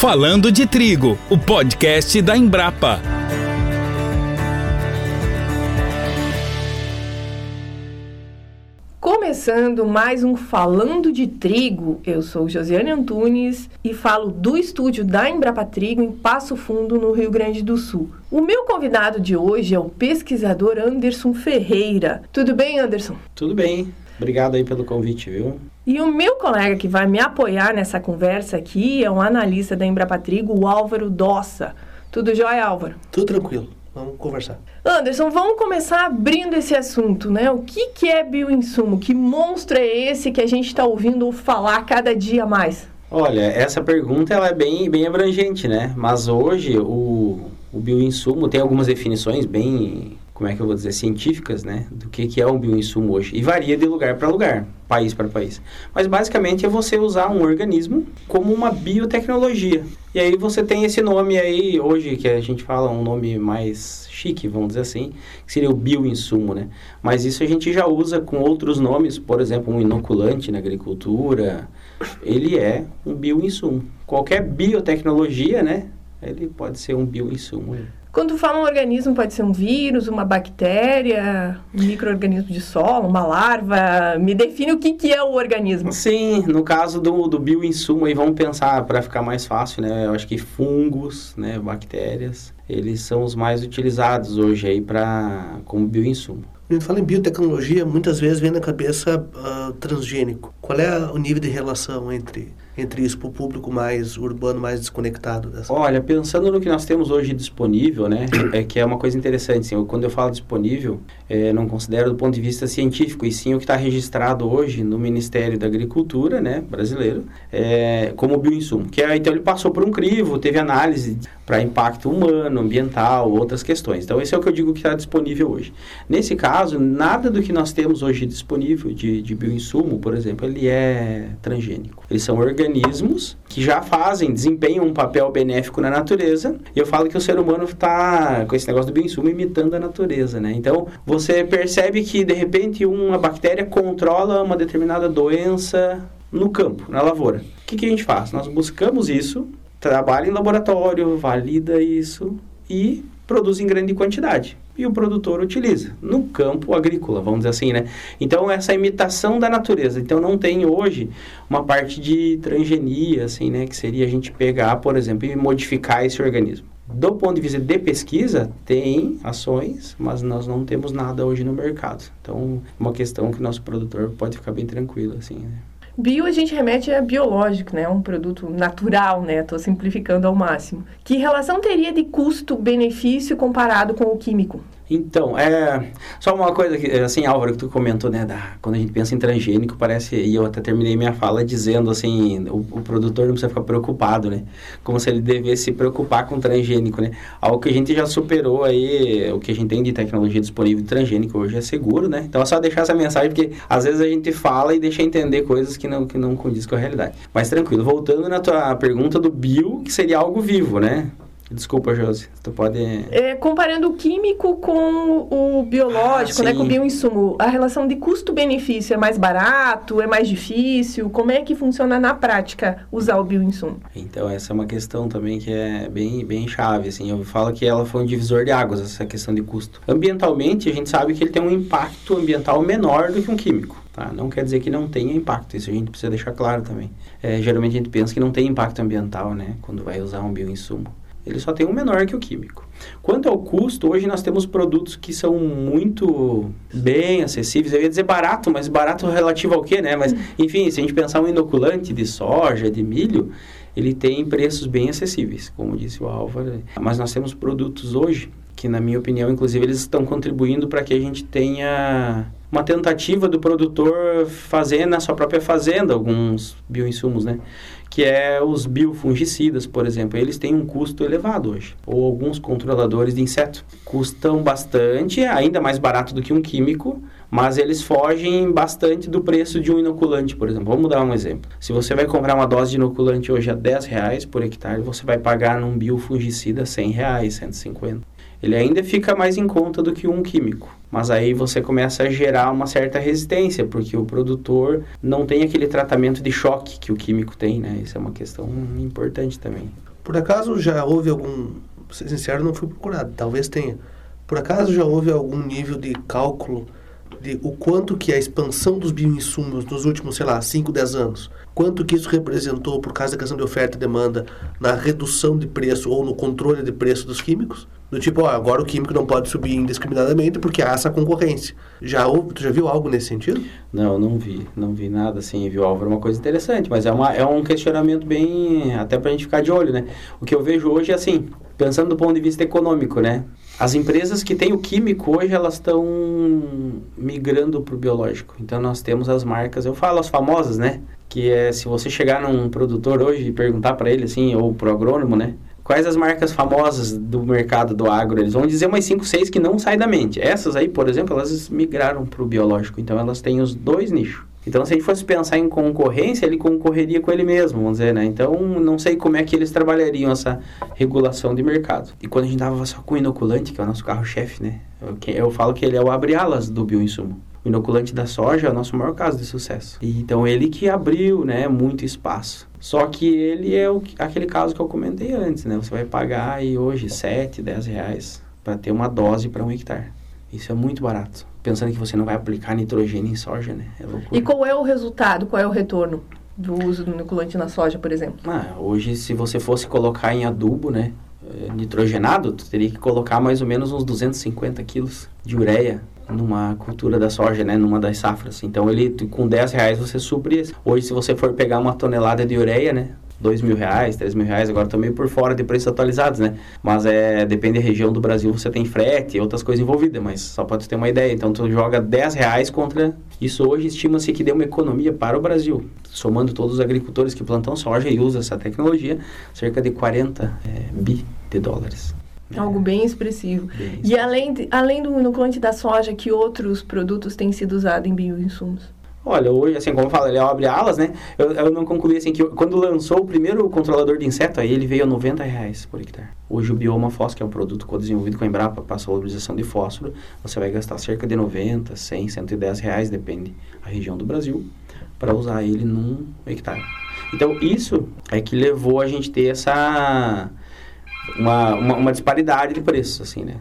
Falando de Trigo, o podcast da Embrapa. Começando mais um Falando de Trigo, eu sou Josiane Antunes e falo do estúdio da Embrapa Trigo em Passo Fundo, no Rio Grande do Sul. O meu convidado de hoje é o pesquisador Anderson Ferreira. Tudo bem, Anderson? Tudo bem. Obrigado aí pelo convite, viu? E o meu colega que vai me apoiar nessa conversa aqui é um analista da Embrapa Trigo, o Álvaro Dossa. Tudo jóia, Álvaro? Tudo tranquilo. Vamos conversar. Anderson, vamos começar abrindo esse assunto, né? O que, que é bioinsumo? Que monstro é esse que a gente está ouvindo falar cada dia mais? Olha, essa pergunta ela é bem, bem abrangente, né? Mas hoje o, o bioinsumo tem algumas definições bem como é que eu vou dizer, científicas, né, do que, que é um bioinsumo hoje. E varia de lugar para lugar, país para país. Mas basicamente é você usar um organismo como uma biotecnologia. E aí você tem esse nome aí, hoje, que a gente fala um nome mais chique, vamos dizer assim, que seria o bioinsumo, né? Mas isso a gente já usa com outros nomes, por exemplo, um inoculante na agricultura. Ele é um bioinsumo. Qualquer biotecnologia, né, ele pode ser um bioinsumo. Quando tu fala um organismo, pode ser um vírus, uma bactéria, um microorganismo de solo, uma larva. Me define o que, que é o organismo. Sim, no caso do, do bioinsumo, aí vamos pensar para ficar mais fácil, né? Eu acho que fungos, né, bactérias, eles são os mais utilizados hoje aí para como bioinsumo. A gente fala em biotecnologia, muitas vezes vem na cabeça uh, transgênico. Qual é o nível de relação entre entre isso para o público mais urbano, mais desconectado? Dessa? Olha, pensando no que nós temos hoje disponível, né, é que é uma coisa interessante. Assim, eu, quando eu falo disponível, é, não considero do ponto de vista científico, e sim o que está registrado hoje no Ministério da Agricultura, né, brasileiro, é, como bioinsumo. Que é, então ele passou por um crivo, teve análise para impacto humano, ambiental, outras questões. Então esse é o que eu digo que está disponível hoje. Nesse caso, nada do que nós temos hoje disponível de, de bioinsumo, por exemplo, ele é transgênico. Eles são organismos organismos que já fazem, desempenham um papel benéfico na natureza. E eu falo que o ser humano está, com esse negócio do bioinsumo, imitando a natureza, né? Então, você percebe que, de repente, uma bactéria controla uma determinada doença no campo, na lavoura. O que, que a gente faz? Nós buscamos isso, trabalha em laboratório, valida isso e produz em grande quantidade e o produtor utiliza no campo agrícola, vamos dizer assim, né? Então essa imitação da natureza. Então não tem hoje uma parte de transgenia, assim, né, que seria a gente pegar, por exemplo, e modificar esse organismo. Do ponto de vista de pesquisa, tem ações, mas nós não temos nada hoje no mercado. Então, uma questão que o nosso produtor pode ficar bem tranquilo, assim, né? Bio a gente remete a biológico, né? Um produto natural, né? Estou simplificando ao máximo. Que relação teria de custo-benefício comparado com o químico? Então, é. Só uma coisa que, assim, Álvaro, que tu comentou, né? Da, quando a gente pensa em transgênico, parece. E eu até terminei minha fala dizendo, assim, o, o, produtor não precisa ficar preocupado, né? Como se ele devesse se preocupar com transgênico, né? Algo que a gente já superou aí, o que a gente tem de tecnologia disponível de transgênico hoje é seguro, né? Então é só deixar essa mensagem, porque às vezes a gente fala e deixa entender coisas que não, que não condiz com a realidade. Mas tranquilo, voltando na tua pergunta do bio, que seria algo vivo, né? Desculpa, Josi, tu pode... É, comparando o químico com o biológico, ah, né, com o bioinsumo, a relação de custo-benefício é mais barato, é mais difícil? Como é que funciona na prática usar o bioinsumo? Então, essa é uma questão também que é bem, bem chave, assim, eu falo que ela foi um divisor de águas, essa questão de custo. Ambientalmente, a gente sabe que ele tem um impacto ambiental menor do que um químico. Tá? Não quer dizer que não tenha impacto, isso a gente precisa deixar claro também. É, geralmente a gente pensa que não tem impacto ambiental, né, quando vai usar um bioinsumo ele só tem um menor que o químico. Quanto ao custo, hoje nós temos produtos que são muito bem acessíveis. Eu ia dizer barato, mas barato relativo ao quê, né? Mas, enfim, se a gente pensar um inoculante de soja, de milho, ele tem preços bem acessíveis, como disse o Álvaro. Mas nós temos produtos hoje que, na minha opinião, inclusive, eles estão contribuindo para que a gente tenha uma tentativa do produtor fazer na sua própria fazenda alguns bioinsumos, né? que é os biofungicidas, por exemplo. Eles têm um custo elevado hoje. Ou alguns controladores de inseto. Custam bastante, ainda mais barato do que um químico, mas eles fogem bastante do preço de um inoculante, por exemplo. Vamos dar um exemplo. Se você vai comprar uma dose de inoculante hoje a 10 reais por hectare, você vai pagar num biofungicida 100 reais, 150 ele ainda fica mais em conta do que um químico. Mas aí você começa a gerar uma certa resistência, porque o produtor não tem aquele tratamento de choque que o químico tem, né? Isso é uma questão importante também. Por acaso já houve algum, pra ser sincero, não fui procurado, talvez tenha. Por acaso já houve algum nível de cálculo de o quanto que a expansão dos bioinsumos nos últimos, sei lá, 5, 10 anos, quanto que isso representou por causa da questão de oferta e demanda na redução de preço ou no controle de preço dos químicos? Do tipo, ó, agora o químico não pode subir indiscriminadamente porque há essa concorrência. Já houve, tu já viu algo nesse sentido? Não, não vi, não vi nada assim, viu, Álvaro? Uma coisa interessante, mas é, uma, é um questionamento bem, até pra gente ficar de olho, né? O que eu vejo hoje é assim, pensando do ponto de vista econômico, né? As empresas que têm o químico hoje, elas estão migrando para o biológico. Então, nós temos as marcas, eu falo as famosas, né? Que é, se você chegar num produtor hoje e perguntar para ele, assim, ou pro agrônomo, né? Quais as marcas famosas do mercado do agro? Eles vão dizer umas 5, 6 que não saem da mente. Essas aí, por exemplo, elas migraram para o biológico. Então, elas têm os dois nichos. Então, se a gente fosse pensar em concorrência, ele concorreria com ele mesmo, vamos dizer, né? Então, não sei como é que eles trabalhariam essa regulação de mercado. E quando a gente dava só com o inoculante, que é o nosso carro-chefe, né? Eu, eu falo que ele é o abre-alas do bioinsumo. O inoculante da soja é o nosso maior caso de sucesso. E, então, ele que abriu, né, muito espaço. Só que ele é o, aquele caso que eu comentei antes, né? Você vai pagar aí hoje 7, 10 reais para ter uma dose para um hectare. Isso é muito barato pensando que você não vai aplicar nitrogênio em soja, né? É loucura. E qual é o resultado, qual é o retorno do uso do inoculante na soja, por exemplo? Ah, hoje, se você fosse colocar em adubo, né? Eh, nitrogenado, tu teria que colocar mais ou menos uns 250 quilos de ureia numa cultura da soja, né, numa das safras. Então ele com 10 reais você supre. Hoje se você for pegar uma tonelada de ureia, né, dois mil reais, três mil reais, agora meio por fora de preços atualizados, né? Mas é, depende da região do Brasil, você tem frete e outras coisas envolvidas, mas só pode ter uma ideia. Então, tu joga 10 reais contra... Isso hoje estima-se que dê uma economia para o Brasil, somando todos os agricultores que plantam soja e usam essa tecnologia, cerca de 40 é, bi de dólares. Algo bem expressivo. Bem expressivo. E além, de, além do inoculante da soja, que outros produtos têm sido usados em bioinsumos? Olha, hoje, assim, como eu falo, ele abre alas, né? Eu, eu não concluí, assim, que quando lançou o primeiro controlador de inseto, aí ele veio a 90 reais por hectare. Hoje o Bioma Fós, que é um produto desenvolvido com a Embrapa para salubarização de fósforo, você vai gastar cerca de 90, 100, 110 reais, depende da região do Brasil, para usar ele num hectare. Então, isso é que levou a gente ter essa... Uma, uma, uma disparidade de preço, assim, né?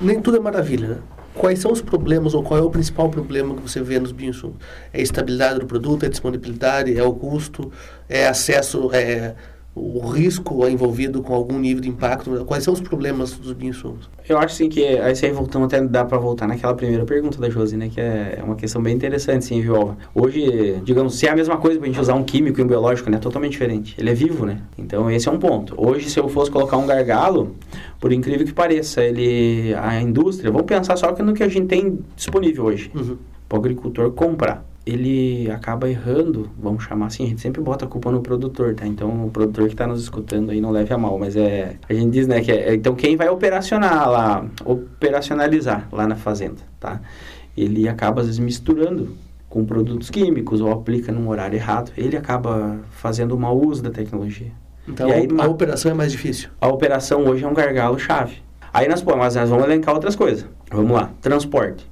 Nem tudo é maravilha, né? quais são os problemas ou qual é o principal problema que você vê nos bioinsumos? É a estabilidade do produto, é a disponibilidade, é o custo, é acesso, é o risco envolvido com algum nível de impacto? Quais são os problemas dos bioinsumos? Eu acho sim que aí você voltando até dá para voltar naquela primeira pergunta da Josi, né, que é, é uma questão bem interessante, sim, viu? Hoje, digamos, se é a mesma coisa para a gente usar um químico e um biológico, né, totalmente diferente. Ele é vivo, né? Então esse é um ponto. Hoje, se eu fosse colocar um gargalo, por incrível que pareça, ele a indústria, vamos pensar só no que a gente tem disponível hoje. Uhum. Para o agricultor comprar ele acaba errando, vamos chamar assim, a gente sempre bota a culpa no produtor, tá? Então, o produtor que está nos escutando aí não leve a mal, mas é, a gente diz, né, que é, então quem vai operacionar lá, operacionalizar lá na fazenda, tá? Ele acaba às vezes misturando com produtos químicos ou aplica num horário errado, ele acaba fazendo mau uso da tecnologia. Então, aí, a, operação é mais difícil. A operação hoje é um gargalo chave. Aí nós, pô, mas nós vamos elencar outras coisas. Vamos lá, transporte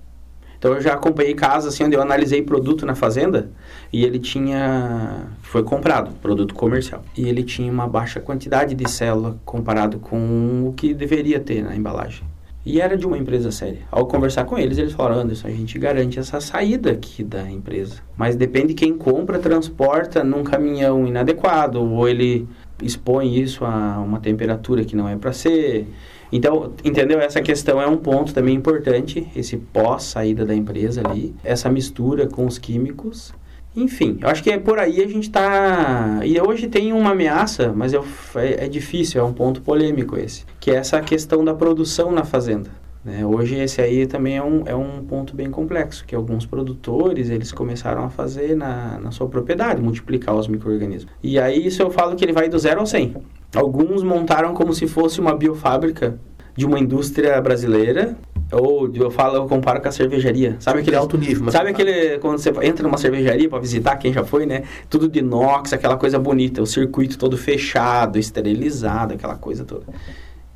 então eu já acompanhei casos assim onde eu analisei produto na fazenda e ele tinha foi comprado, produto comercial. E ele tinha uma baixa quantidade de célula comparado com o que deveria ter na embalagem. E era de uma empresa séria. Ao conversar com eles, eles falaram: Anderson, a gente garante essa saída aqui da empresa. Mas depende quem compra, transporta num caminhão inadequado, ou ele expõe isso a uma temperatura que não é para ser. Então, entendeu? Essa questão é um ponto também importante, esse pós-saída da empresa ali, essa mistura com os químicos. Enfim, eu acho que é por aí a gente está. E hoje tem uma ameaça, mas eu, é, é difícil, é um ponto polêmico esse, que é essa questão da produção na fazenda. Né? Hoje esse aí também é um, é um ponto bem complexo, que alguns produtores eles começaram a fazer na, na sua propriedade, multiplicar os micro-organismos. E aí isso eu falo que ele vai do zero ao 100. Alguns montaram como se fosse uma biofábrica de uma indústria brasileira ou eu falo, eu comparo com a cervejaria. Sabe aquele alto nível, Sabe aquele quando você entra numa cervejaria para visitar quem já foi, né? Tudo de inox, aquela coisa bonita, o circuito todo fechado, esterilizado, aquela coisa toda.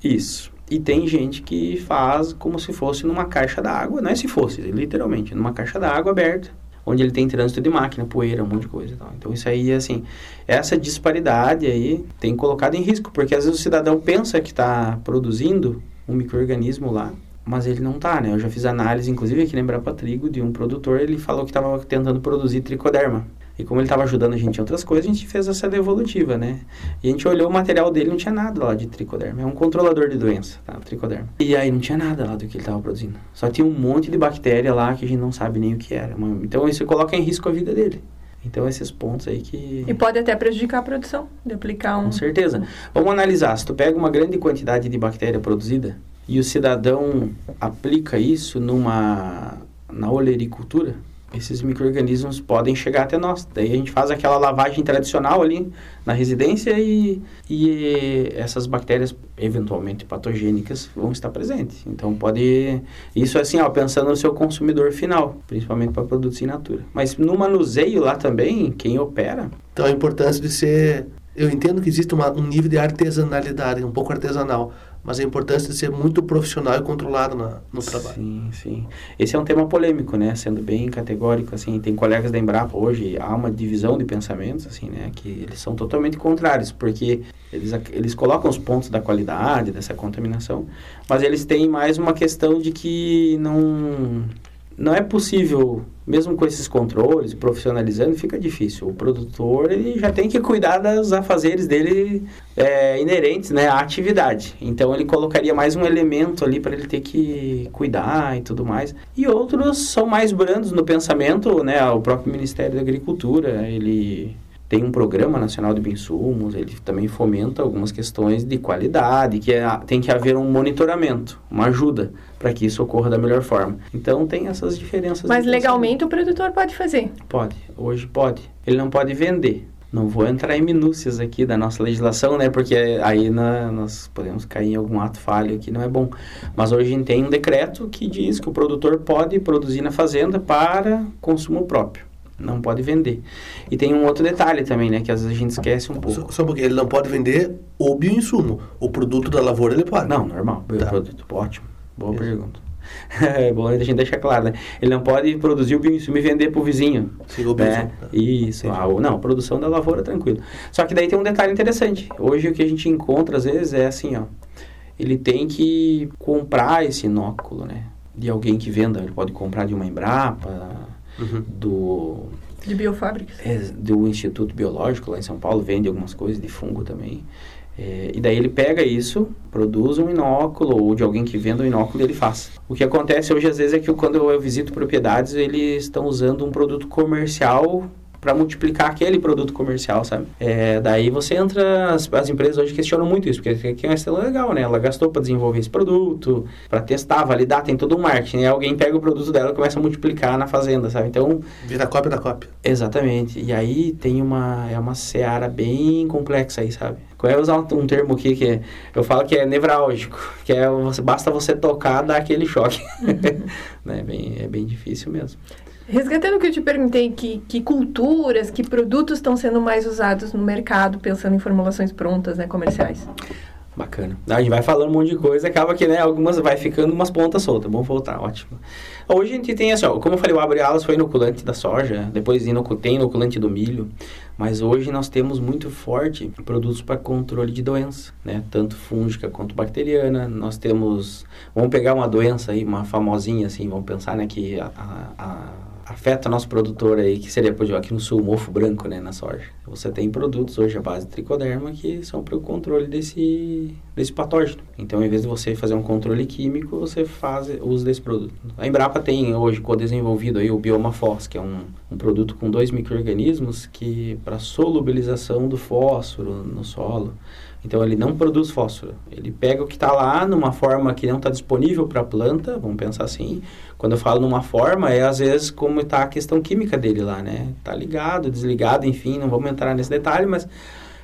Isso. E tem gente que faz como se fosse numa caixa d'água, não é se fosse, literalmente, numa caixa d'água aberta, onde ele tem trânsito de máquina, poeira, um monte de coisa. Então, então isso aí, assim, essa disparidade aí tem colocado em risco, porque às vezes o cidadão pensa que está produzindo um microorganismo lá, mas ele não está, né? Eu já fiz análise, inclusive aqui lembrar para trigo, de um produtor, ele falou que estava tentando produzir tricoderma. E como ele estava ajudando a gente em outras coisas, a gente fez essa evolutiva, né? E a gente olhou o material dele, não tinha nada lá de tricoderma. É um controlador de doença, tá? tricoderma. E aí não tinha nada lá do que ele estava produzindo. Só tinha um monte de bactéria lá que a gente não sabe nem o que era. Então isso coloca em risco a vida dele. Então, esses pontos aí que... E pode até prejudicar a produção de aplicar um... Com certeza. Vamos analisar. Se tu pega uma grande quantidade de bactéria produzida e o cidadão aplica isso numa... na olericultura, esses micro-organismos podem chegar até nós. Daí a gente faz aquela lavagem tradicional ali na residência e, e essas bactérias eventualmente patogênicas vão estar presentes. Então pode... Isso assim, ó, pensando no seu consumidor final, principalmente para produtos in natura. Mas no manuseio lá também, quem opera... Então a importância de ser... Eu entendo que existe uma, um nível de artesanalidade, um pouco artesanal, mas a importância de ser muito profissional e controlado na, no trabalho. Sim, sim. Esse é um tema polêmico, né? Sendo bem categórico, assim, tem colegas da Embrapa hoje, há uma divisão de pensamentos, assim, né? Que eles são totalmente contrários, porque eles, eles colocam os pontos da qualidade, dessa contaminação, mas eles têm mais uma questão de que não não é possível, mesmo com esses controles, profissionalizando, fica difícil. O produtor ele já tem que cuidar dos afazeres dele é, inerentes né, à atividade. Então ele colocaria mais um elemento ali para ele ter que cuidar e tudo mais. E outros são mais brandos no pensamento, né? O próprio Ministério da Agricultura, ele tem um programa nacional de bioinsumos, ele também fomenta algumas questões de qualidade, que é, tem que haver um monitoramento, uma ajuda para que isso ocorra da melhor forma. Então tem essas diferenças. Mas legalmente o produtor pode fazer? Pode, hoje pode. Ele não pode vender. Não vou entrar em minúcias aqui da nossa legislação, né? Porque aí na, nós podemos cair em algum ato falho que não é bom. Mas hoje a gente tem um decreto que diz que o produtor pode produzir na fazenda para consumo próprio não pode vender. E tem um outro detalhe também, né, que às vezes a gente esquece um pouco. Só, só porque ele não pode vender o bioinsumo, o produto da lavoura ele pode. Não, normal, tá. produto, ótimo, boa Isso. pergunta. é bom a gente deixar claro, né? Ele não pode produzir o bioinsumo e vender para o vizinho. Sim, o né? Tá. Isso. Ah, não, produção da lavoura, tranquilo. Só que daí tem um detalhe interessante. Hoje o que a gente encontra às vezes é assim, ó. Ele tem que comprar esse inóculo, né? De alguém que venda. Ele pode comprar de uma Embrapa, uhum. do de biofábricas é, do Instituto Biológico lá em São Paulo vende algumas coisas de fungo também é, e daí ele pega isso produz um inóculo ou de alguém que venda um inóculo ele faz o que acontece hoje às vezes é que quando eu visito propriedades eles estão usando um produto comercial para multiplicar aquele produto comercial, sabe? É, daí você entra, as, as, empresas hoje questionam muito isso, porque aqui é uma estrela legal, né? Ela gastou para desenvolver esse produto, para testar, validar, tem todo um marketing. E alguém pega o produto dela e começa a multiplicar na fazenda, sabe? Então... Vira cópia da cópia. Exatamente. E aí tem uma, é uma seara bem complexa aí, sabe? Qual é usar um termo aqui que eu falo que é nevrálgico, que é você, basta você tocar, dar aquele choque. Uhum. né? bem, é bem difícil mesmo. Resgatando o que eu te perguntei, que, que culturas, que produtos estão sendo mais usados no mercado, pensando em formulações prontas, né, comerciais? Bacana. A gente vai falando um monte de coisa, acaba que, né, algumas vai ficando umas pontas soltas. Vamos voltar, ótimo. Hoje a gente tem assim, ó, como eu falei, o abre alas foi inoculante da soja, depois tem inoculante do milho, mas hoje nós temos muito forte produtos para controle de doença, né, tanto fúngica quanto bacteriana. Nós temos, vamos pegar uma doença aí, uma famosinha assim, vamos pensar, né, que a, a afeta nosso produtor aí, que seria, aqui no sul, o mofo branco, né, na soja. Você tem produtos hoje à base de tricoderma que são para o controle desse, desse patógeno. Então, em vez de você fazer um controle químico, você faz uso desse produto. A Embrapa tem hoje co-desenvolvido aí o Bioma Fos, que é um, um produto com dois micro-organismos que, para solubilização do fósforo no solo, então ele não produz fósforo. Ele pega o que está lá numa forma que não está disponível para a planta, vamos pensar assim. Quando eu falo numa forma, é às vezes como está a questão química dele lá, né? Está ligado, desligado, enfim, não vamos entrar nesse detalhe, mas.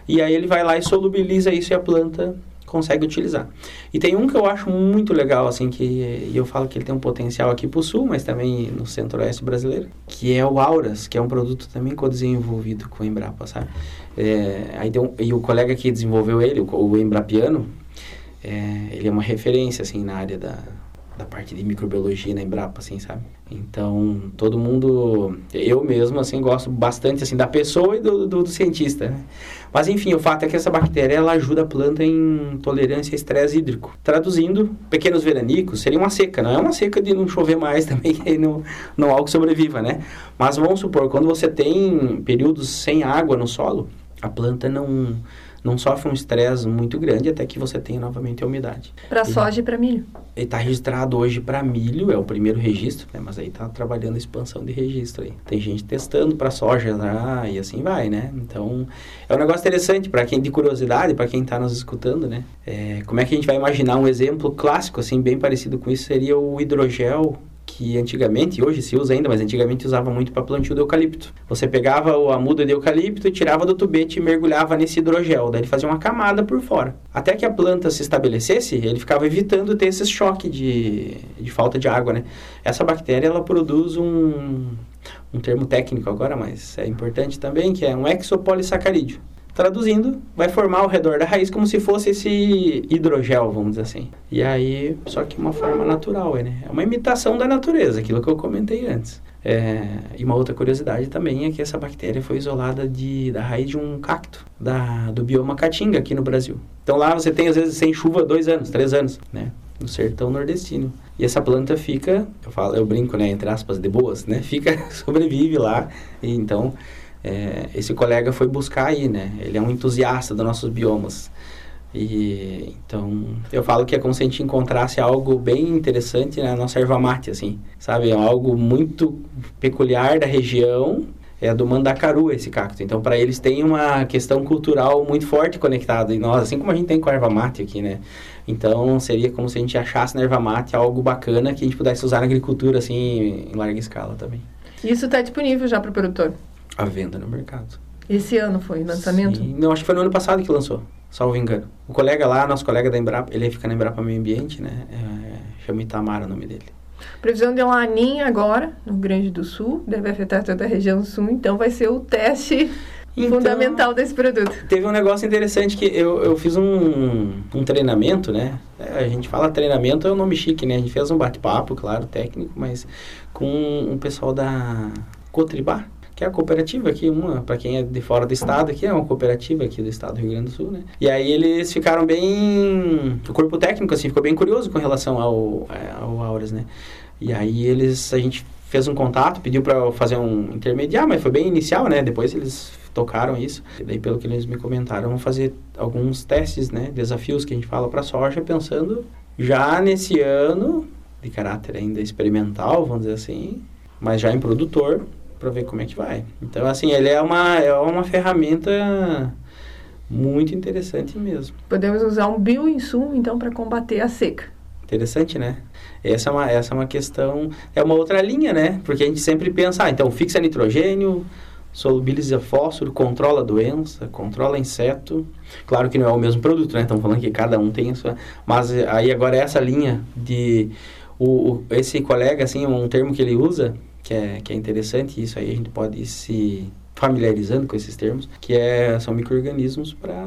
E aí ele vai lá e solubiliza isso e a planta consegue utilizar. E tem um que eu acho muito legal, assim, que eu falo que ele tem um potencial aqui para o sul, mas também no centro-oeste brasileiro, que é o Auras, que é um produto também co-desenvolvido com o Embrapa, sabe? É, aí um, e o colega que desenvolveu ele, o, o Embrapiano, é, ele é uma referência, assim, na área da, da parte de microbiologia na Embrapa, assim, sabe? Então, todo mundo, eu mesmo, assim, gosto bastante, assim, da pessoa e do, do, do, cientista, né? Mas, enfim, o fato é que essa bactéria, ela ajuda a planta em tolerância a estresse hídrico. Traduzindo, pequenos veranicos seria uma seca, não é uma seca de não chover mais também, que aí não, não há algo sobreviva, né? Mas vamos supor, quando você tem períodos sem água no solo, a planta não não sofre um estresse muito grande até que você tenha novamente a umidade. Para soja e para milho? Ele está registrado hoje para milho, é o primeiro registro, né? mas aí está trabalhando a expansão de registro aí. Tem gente testando para soja lá e assim vai, né? Então, é um negócio interessante para quem de curiosidade, para quem está nos escutando, né? É, como é que a gente vai imaginar um exemplo clássico, assim, bem parecido com isso, seria o hidrogel que antigamente, hoje se usa ainda, mas antigamente usava muito para plantio do eucalipto. Você pegava a muda de eucalipto, tirava do tubete e mergulhava nesse hidrogel, daí ele fazia uma camada por fora. Até que a planta se estabelecesse, ele ficava evitando ter esse choque de, de falta de água, né? Essa bactéria, ela produz um, um termo técnico agora, mas é importante também, que é um exopolissacarídeo. Traduzindo, vai formar ao redor da raiz como se fosse esse hidrogel, vamos dizer assim. E aí, só que uma forma natural, né? É uma imitação da natureza, aquilo que eu comentei antes. É, e uma outra curiosidade também é que essa bactéria foi isolada de, da raiz de um cacto da, do bioma caatinga aqui no Brasil. Então lá você tem às vezes sem chuva dois anos, três anos, né? No sertão nordestino. E essa planta fica, eu falo, eu brinco, né, entre aspas, de boas, né? Fica, sobrevive lá. E então é, esse colega foi buscar aí, né? Ele é um entusiasta dos nossos biomas. E então eu falo que é como se a gente encontrasse algo bem interessante na nossa erva mate, assim, sabe? É algo muito peculiar da região, é do mandacaru esse cacto. Então para eles tem uma questão cultural muito forte conectada em nós, assim como a gente tem com a erva mate aqui, né? Então seria como se a gente achasse na erva mate algo bacana que a gente pudesse usar na agricultura assim em larga escala também. Isso está disponível já para o produtor? À venda no mercado. Esse ano foi lançamento? Sim. Não, acho que foi no ano passado que lançou, salvo engano. O colega lá, nosso colega da Embrapa, ele fica na Embrapa Meio Ambiente, né? É, chama Itamar o nome dele. Previsão de laninha agora, no Rio Grande do Sul, deve afetar toda a região sul, então vai ser o teste então, fundamental desse produto. Teve um negócio interessante que eu, eu fiz um, um treinamento, né? É, a gente fala treinamento, é um nome chique, né? A gente fez um bate-papo, claro, técnico, mas com um pessoal da Cotribá, que é a cooperativa aqui, uma, para quem é de fora do estado, aqui é uma cooperativa aqui do estado do Rio Grande do Sul, né? E aí eles ficaram bem, o corpo técnico assim ficou bem curioso com relação ao é, ao Auras, né? E aí eles a gente fez um contato, pediu para fazer um intermediário, mas foi bem inicial, né? Depois eles tocaram isso. E daí pelo que eles me comentaram, vão fazer alguns testes, né, desafios que a gente fala para soja, pensando já nesse ano de caráter ainda experimental, vamos dizer assim, mas já em produtor para ver como é que vai. Então, assim, ele é uma, é uma ferramenta muito interessante mesmo. Podemos usar um bioinsumo, então, para combater a seca. Interessante, né? Essa é, uma, essa é uma questão, é uma outra linha, né? Porque a gente sempre pensa, ah, então fixa nitrogênio, solubiliza fósforo, controla doença, controla inseto. Claro que não é o mesmo produto, né? Estamos falando que cada um tem a sua... Mas aí agora é essa linha de... O, o, esse colega, assim, um termo que ele usa, que é, que é interessante, isso aí a gente pode ir se familiarizando com esses termos, que é, são micro-organismos para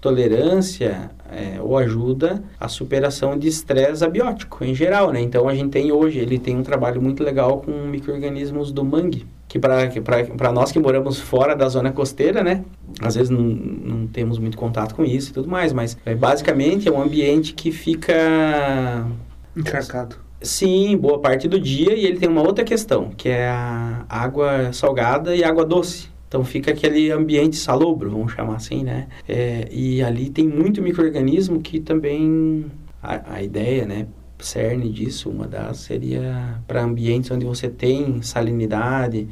tolerância é, ou ajuda à superação de estresse abiótico em geral, né? Então a gente tem hoje, ele tem um trabalho muito legal com micro-organismos do mangue, que para nós que moramos fora da zona costeira, né? Às vezes não, não temos muito contato com isso e tudo mais, mas é, basicamente é um ambiente que fica... Encharcado Sim, boa parte do dia. E ele tem uma outra questão, que é a água salgada e água doce. Então fica aquele ambiente salobro, vamos chamar assim, né? É, e ali tem muito microorganismo que também a, a ideia, né? Cerne disso, uma das seria para ambientes onde você tem salinidade,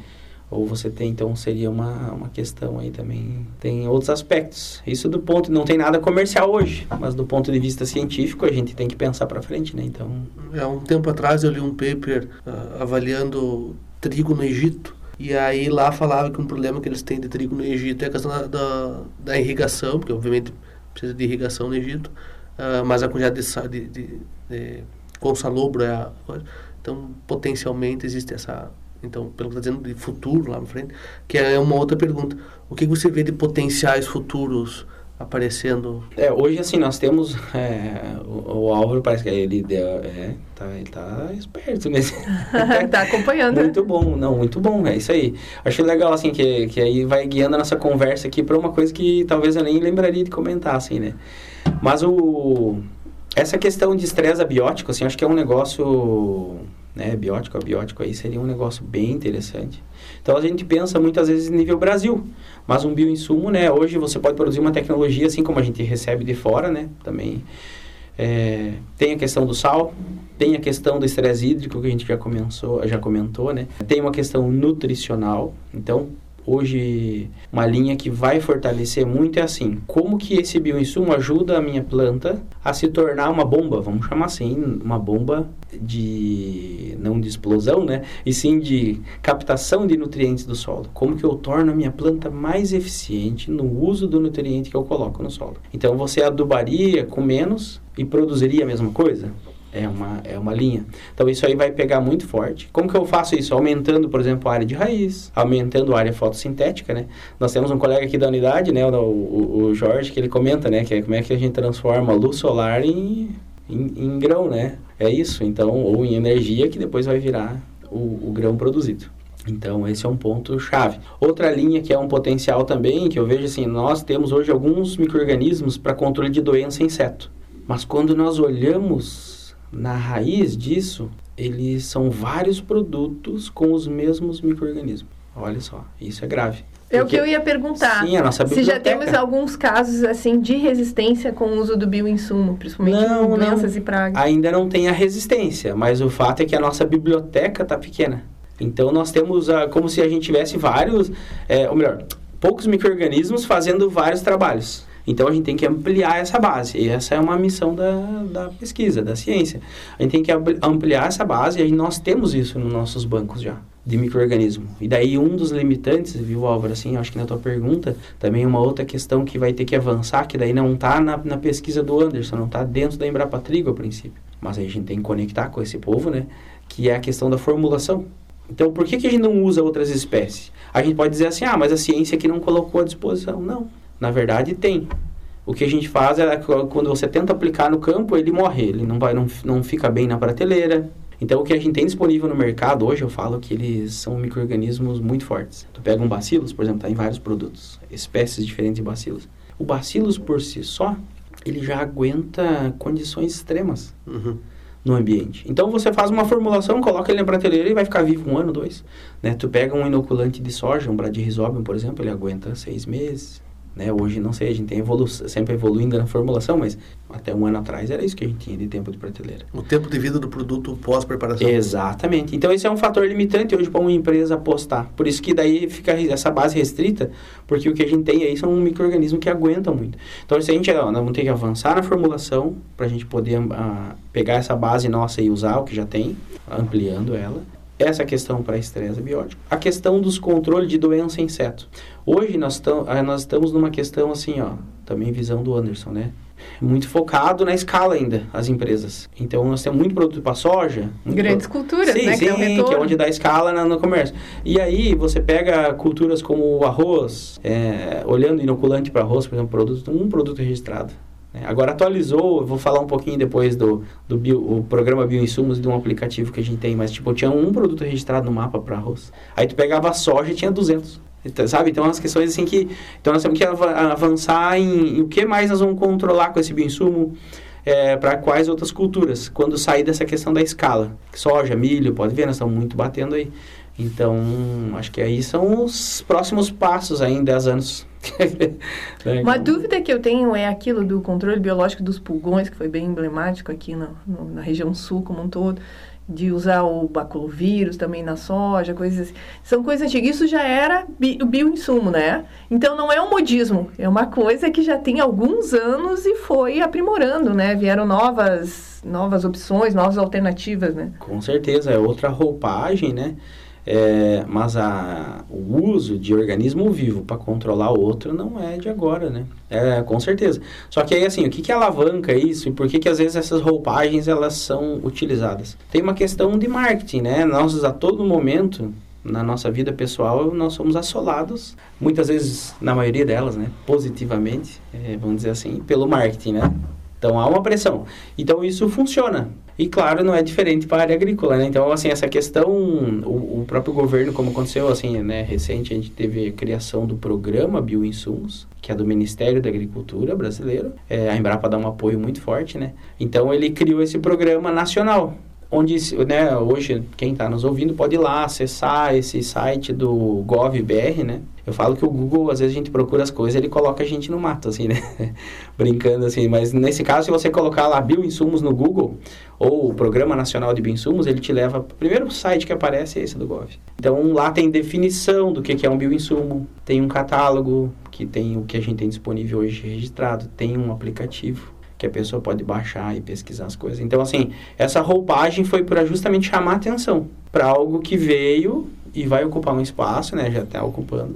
ou você tem, então, seria uma, uma questão aí também. Tem outros aspectos. Isso do ponto, não tem nada comercial hoje, mas do ponto de vista científico a gente tem que pensar para frente, né? Então... Há um tempo atrás eu li um paper uh, avaliando trigo no Egito. E aí lá falava que um problema que eles têm de trigo no Egito é a questão da, da, da irrigação, porque obviamente precisa de irrigação no Egito, uh, mas a quantidade de, de, de, de é a Então, potencialmente existe essa então, pelo que está dizendo de futuro lá na frente, que é uma outra pergunta. O que você vê de potenciais futuros aparecendo. É, hoje assim, nós temos. É, o, o Álvaro parece que ele deu. É, tá, ele tá esperto nesse. tá acompanhando. né? muito bom, não, muito bom, é isso aí. Achei legal, assim, que, que aí vai guiando a nossa conversa aqui para uma coisa que talvez eu nem lembraria de comentar, assim, né? Mas o. Essa questão de estresse abiótico, assim, acho que é um negócio. Né, biótico, abiótico aí seria um negócio bem interessante. Então a gente pensa muitas vezes nível Brasil, mas um bioinsumo, né, hoje você pode produzir uma tecnologia assim como a gente recebe de fora, né, também é, tem a questão do sal, tem a questão do estresse hídrico que a gente já comentou, já comentou, né, tem uma questão nutricional, então hoje uma linha que vai fortalecer muito é assim, como que esse bioinsumo ajuda a minha planta a se tornar uma bomba, vamos chamar assim, uma bomba de não de explosão, né? E sim de captação de nutrientes do solo. Como que eu torno a minha planta mais eficiente no uso do nutriente que eu coloco no solo? Então você adubaria com menos e produziria a mesma coisa? É uma, é uma linha. Então isso aí vai pegar muito forte. Como que eu faço isso? Aumentando, por exemplo, a área de raiz, aumentando a área fotossintética, né? Nós temos um colega aqui da unidade, né, o, o, o Jorge, que ele comenta, né, que é como é que a gente transforma a luz solar em, em, em grão, né? É isso, então, ou em energia que depois vai virar o, o grão produzido. Então, esse é um ponto chave. Outra linha que é um potencial também, que eu vejo assim, nós temos hoje alguns micro-organismos para controle de doença em inseto. Mas quando nós olhamos na raiz disso, eles são vários produtos com os mesmos micro-organismos. Olha só, isso é grave. É o que eu ia perguntar. Sim, a nossa Se já biblioteca. temos alguns casos assim de resistência com o uso do bioinsumo, principalmente Não, em doenças não. e pragas. Ainda não tem a resistência, mas o fato é que a nossa biblioteca está pequena. Então nós temos a, como se a gente tivesse vários, é, ou melhor, poucos micro-organismos fazendo vários trabalhos. Então a gente tem que ampliar essa base. E essa é uma missão da, da pesquisa, da ciência. A gente tem que ampliar essa base e nós temos isso nos nossos bancos já de microorganismo. E daí um dos limitantes, viu, Álvaro, assim, acho que na tua pergunta, também uma outra questão que vai ter que avançar, que daí não está na, na pesquisa do Anderson, não está dentro da Embrapa Trigo a princípio. Mas aí a gente tem que conectar com esse povo, né? Que é a questão da formulação. Então, por que, que a gente não usa outras espécies? A gente pode dizer assim, ah, mas a ciência aqui não colocou à disposição. Não, na verdade tem. O que a gente faz é quando você tenta aplicar no campo, ele morre, ele não, vai, não, não fica bem na prateleira. Então, o que a gente tem disponível no mercado hoje, eu falo que eles são micro-organismos muito fortes. Tu pega um bacilos, por exemplo, está em vários produtos, espécies diferentes de bacilos. O bacilos por si só, ele já aguenta condições extremas Uhum. no ambiente. Então você faz uma formulação, coloca ele na prateleira e vai ficar vivo um ano, dois. Né? Tu pega um inoculante de soja, um Bradyrhizobium, por exemplo, ele aguenta seis meses. Né? Hoje, não sei, a gente tem evolu sempre evoluindo na formulação, mas até um ano atrás era isso que a gente tinha de tempo de prateleira. O tempo de vida do produto pós-preparação. Exatamente. Então esse é um fator limitante hoje para uma empresa apostar. Por isso que daí fica essa base restrita, porque o que a gente tem aí são um microorganismo que aguenta muito. Então se a gente ó, nós vamos ter que avançar na formulação para a gente poder ah, pegar essa base nossa e usar o que já tem, ampliando ela. Essa questão para estresse abiótico. A questão dos controles de doença em inseto. Hoje nós, tam, ah, nós estamos numa questão assim, ó, também visão do Anderson, né? Muito focado na escala ainda, as empresas. Então nós temos muito produto para soja. Grandes pro- culturas, sim, né? Sim, que é que é onde dá escala na- no comércio. E aí você pega culturas como o arroz, é, olhando inoculante para arroz, por exemplo, produto, um produto registrado. Né? Agora atualizou, vou falar um pouquinho depois do, do bio, o programa Bioinsumos de um aplicativo que a gente tem, mas tipo, tinha um produto registrado no mapa para arroz. Aí tu pegava a soja e tinha 200. Então, sabe? Então, as questões assim que... Então, nós temos que ava- avançar em, em o que mais nós vamos controlar com esse bioinsumo, é, para quais outras culturas, quando sair dessa questão da escala. Soja, milho, pode ver, nós estamos muito batendo aí. Então, acho que aí são os próximos passos aí em 10 anos. Né, Uma então- dúvida que eu tenho é aquilo do controle biológico dos pulgões, que foi bem emblemático aqui na, na região sul como um todo, de usar o baculovírus também na soja, coisas assim. São coisas antigas. Isso já era bi, o bioinsumo, né? Então não é um modismo, é uma coisa que já tem alguns anos e foi aprimorando, né? Vieram novas, novas opções, novas alternativas, né? Com certeza, é outra roupagem, né? É, mas a, o uso de organismo vivo para controlar outro não é de agora, né? É, com certeza. Só que aí, assim, o que, que alavanca isso e por que, que às vezes essas roupagens elas são utilizadas? Tem uma questão de marketing, né? Nós a todo momento na nossa vida pessoal, nós somos assolados, muitas vezes, na maioria delas, né, positivamente, é, vamos dizer assim, pelo marketing, né? Então há uma pressão. Então isso funciona. E claro, não é diferente para a área agrícola, né? Então, assim, essa questão, o, o, próprio governo, como aconteceu, assim, né, recente, a gente teve a criação do programa Bioinsumos, que é do Ministério da Agricultura brasileiro. É, a Embrapa dá um apoio muito forte, né? Então, ele criou esse programa nacional, onde, né, hoje, quem está nos ouvindo pode ir lá acessar esse site do GovBR, né? Eu falo que o Google, às vezes a gente procura as coisas, ele coloca a gente no mato, assim, né? Brincando assim, mas nesse caso, se você colocar lá bioinsumos no Google, ou o Programa Nacional de Bioinsumos, ele te leva, o primeiro site que aparece é esse do Gov. Então, lá tem definição do que, que é um bioinsumo, tem um catálogo, que tem o que a gente tem disponível hoje registrado, tem um aplicativo que a pessoa pode baixar e pesquisar as coisas. Então, assim, essa roupagem foi para justamente chamar atenção para algo que veio e vai ocupar um espaço, né? Já está ocupando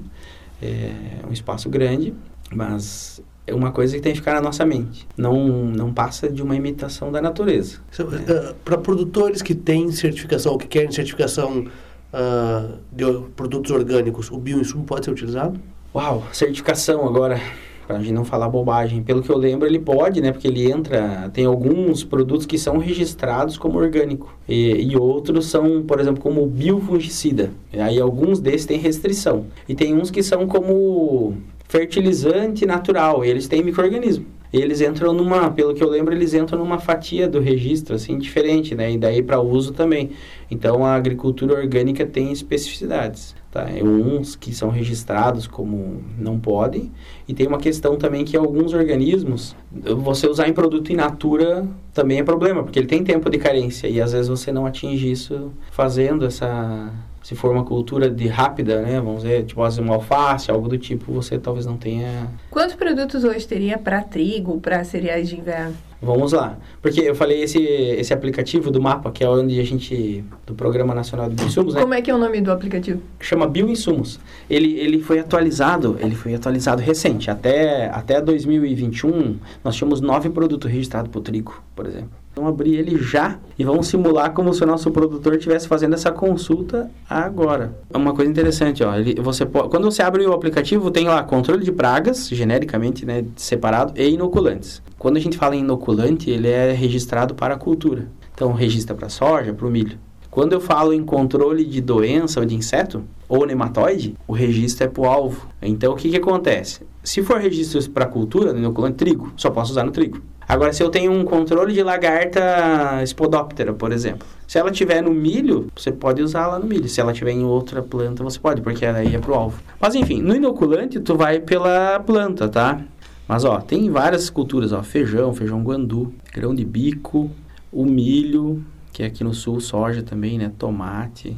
é, um espaço grande, mas é uma coisa que tem que ficar na nossa mente. Não, não passa de uma imitação da natureza. Né? Para produtores que têm certificação, ou que querem certificação uh, de produtos orgânicos, o bioinsumo pode ser utilizado? Uau, certificação agora para a gente não falar bobagem. Pelo que eu lembro, ele pode, né? Porque ele entra. Tem alguns produtos que são registrados como orgânico e, e outros são, por exemplo, como biofungicida. E aí alguns desses têm restrição e tem uns que são como fertilizante natural. Eles têm microorganismo. eles entram numa, pelo que eu lembro, eles entram numa fatia do registro assim diferente, né? E daí para uso também. Então a agricultura orgânica tem especificidades. Tá? É uns que são registrados como não podem, e tem uma questão também que alguns organismos, você usar em produto in natura também é problema, porque ele tem tempo de carência, e às vezes você não atinge isso fazendo essa se for uma cultura de rápida, né, vamos dizer, tipo uma alface, algo do tipo, você talvez não tenha. Quantos produtos hoje teria para trigo, para cereais de inverno? Vamos lá. Porque eu falei esse, esse aplicativo do mapa, que é onde a gente. do Programa Nacional de Bioinsumos, né? Como é que é o nome do aplicativo? Chama Bioinsumos. Ele, ele foi atualizado, ele foi atualizado recente. Até, até 2021, nós tínhamos nove produtos registrados para o trigo, por exemplo. Vamos abrir ele já e vamos simular como se o nosso produtor estivesse fazendo essa consulta agora. É uma coisa interessante, ó. Ele, você pode, quando você abre o aplicativo, tem lá controle de pragas, genericamente, né, separado, e inoculantes. Quando a gente fala em inoculante, ele é registrado para a cultura. Então, registra para soja, para o milho. Quando eu falo em controle de doença ou de inseto, ou nematóide, o registro é para o alvo. Então, o que, que acontece? Se for registro para cultura, inoculante trigo, só posso usar no trigo. Agora, se eu tenho um controle de lagarta spodóptera, por exemplo, se ela tiver no milho, você pode usar lá no milho. Se ela tiver em outra planta, você pode, porque aí é pro alvo. Mas enfim, no inoculante, tu vai pela planta, tá? Mas ó, tem várias culturas, ó, feijão, feijão guandu, grão de bico, o milho, que é aqui no sul, soja também, né? Tomate,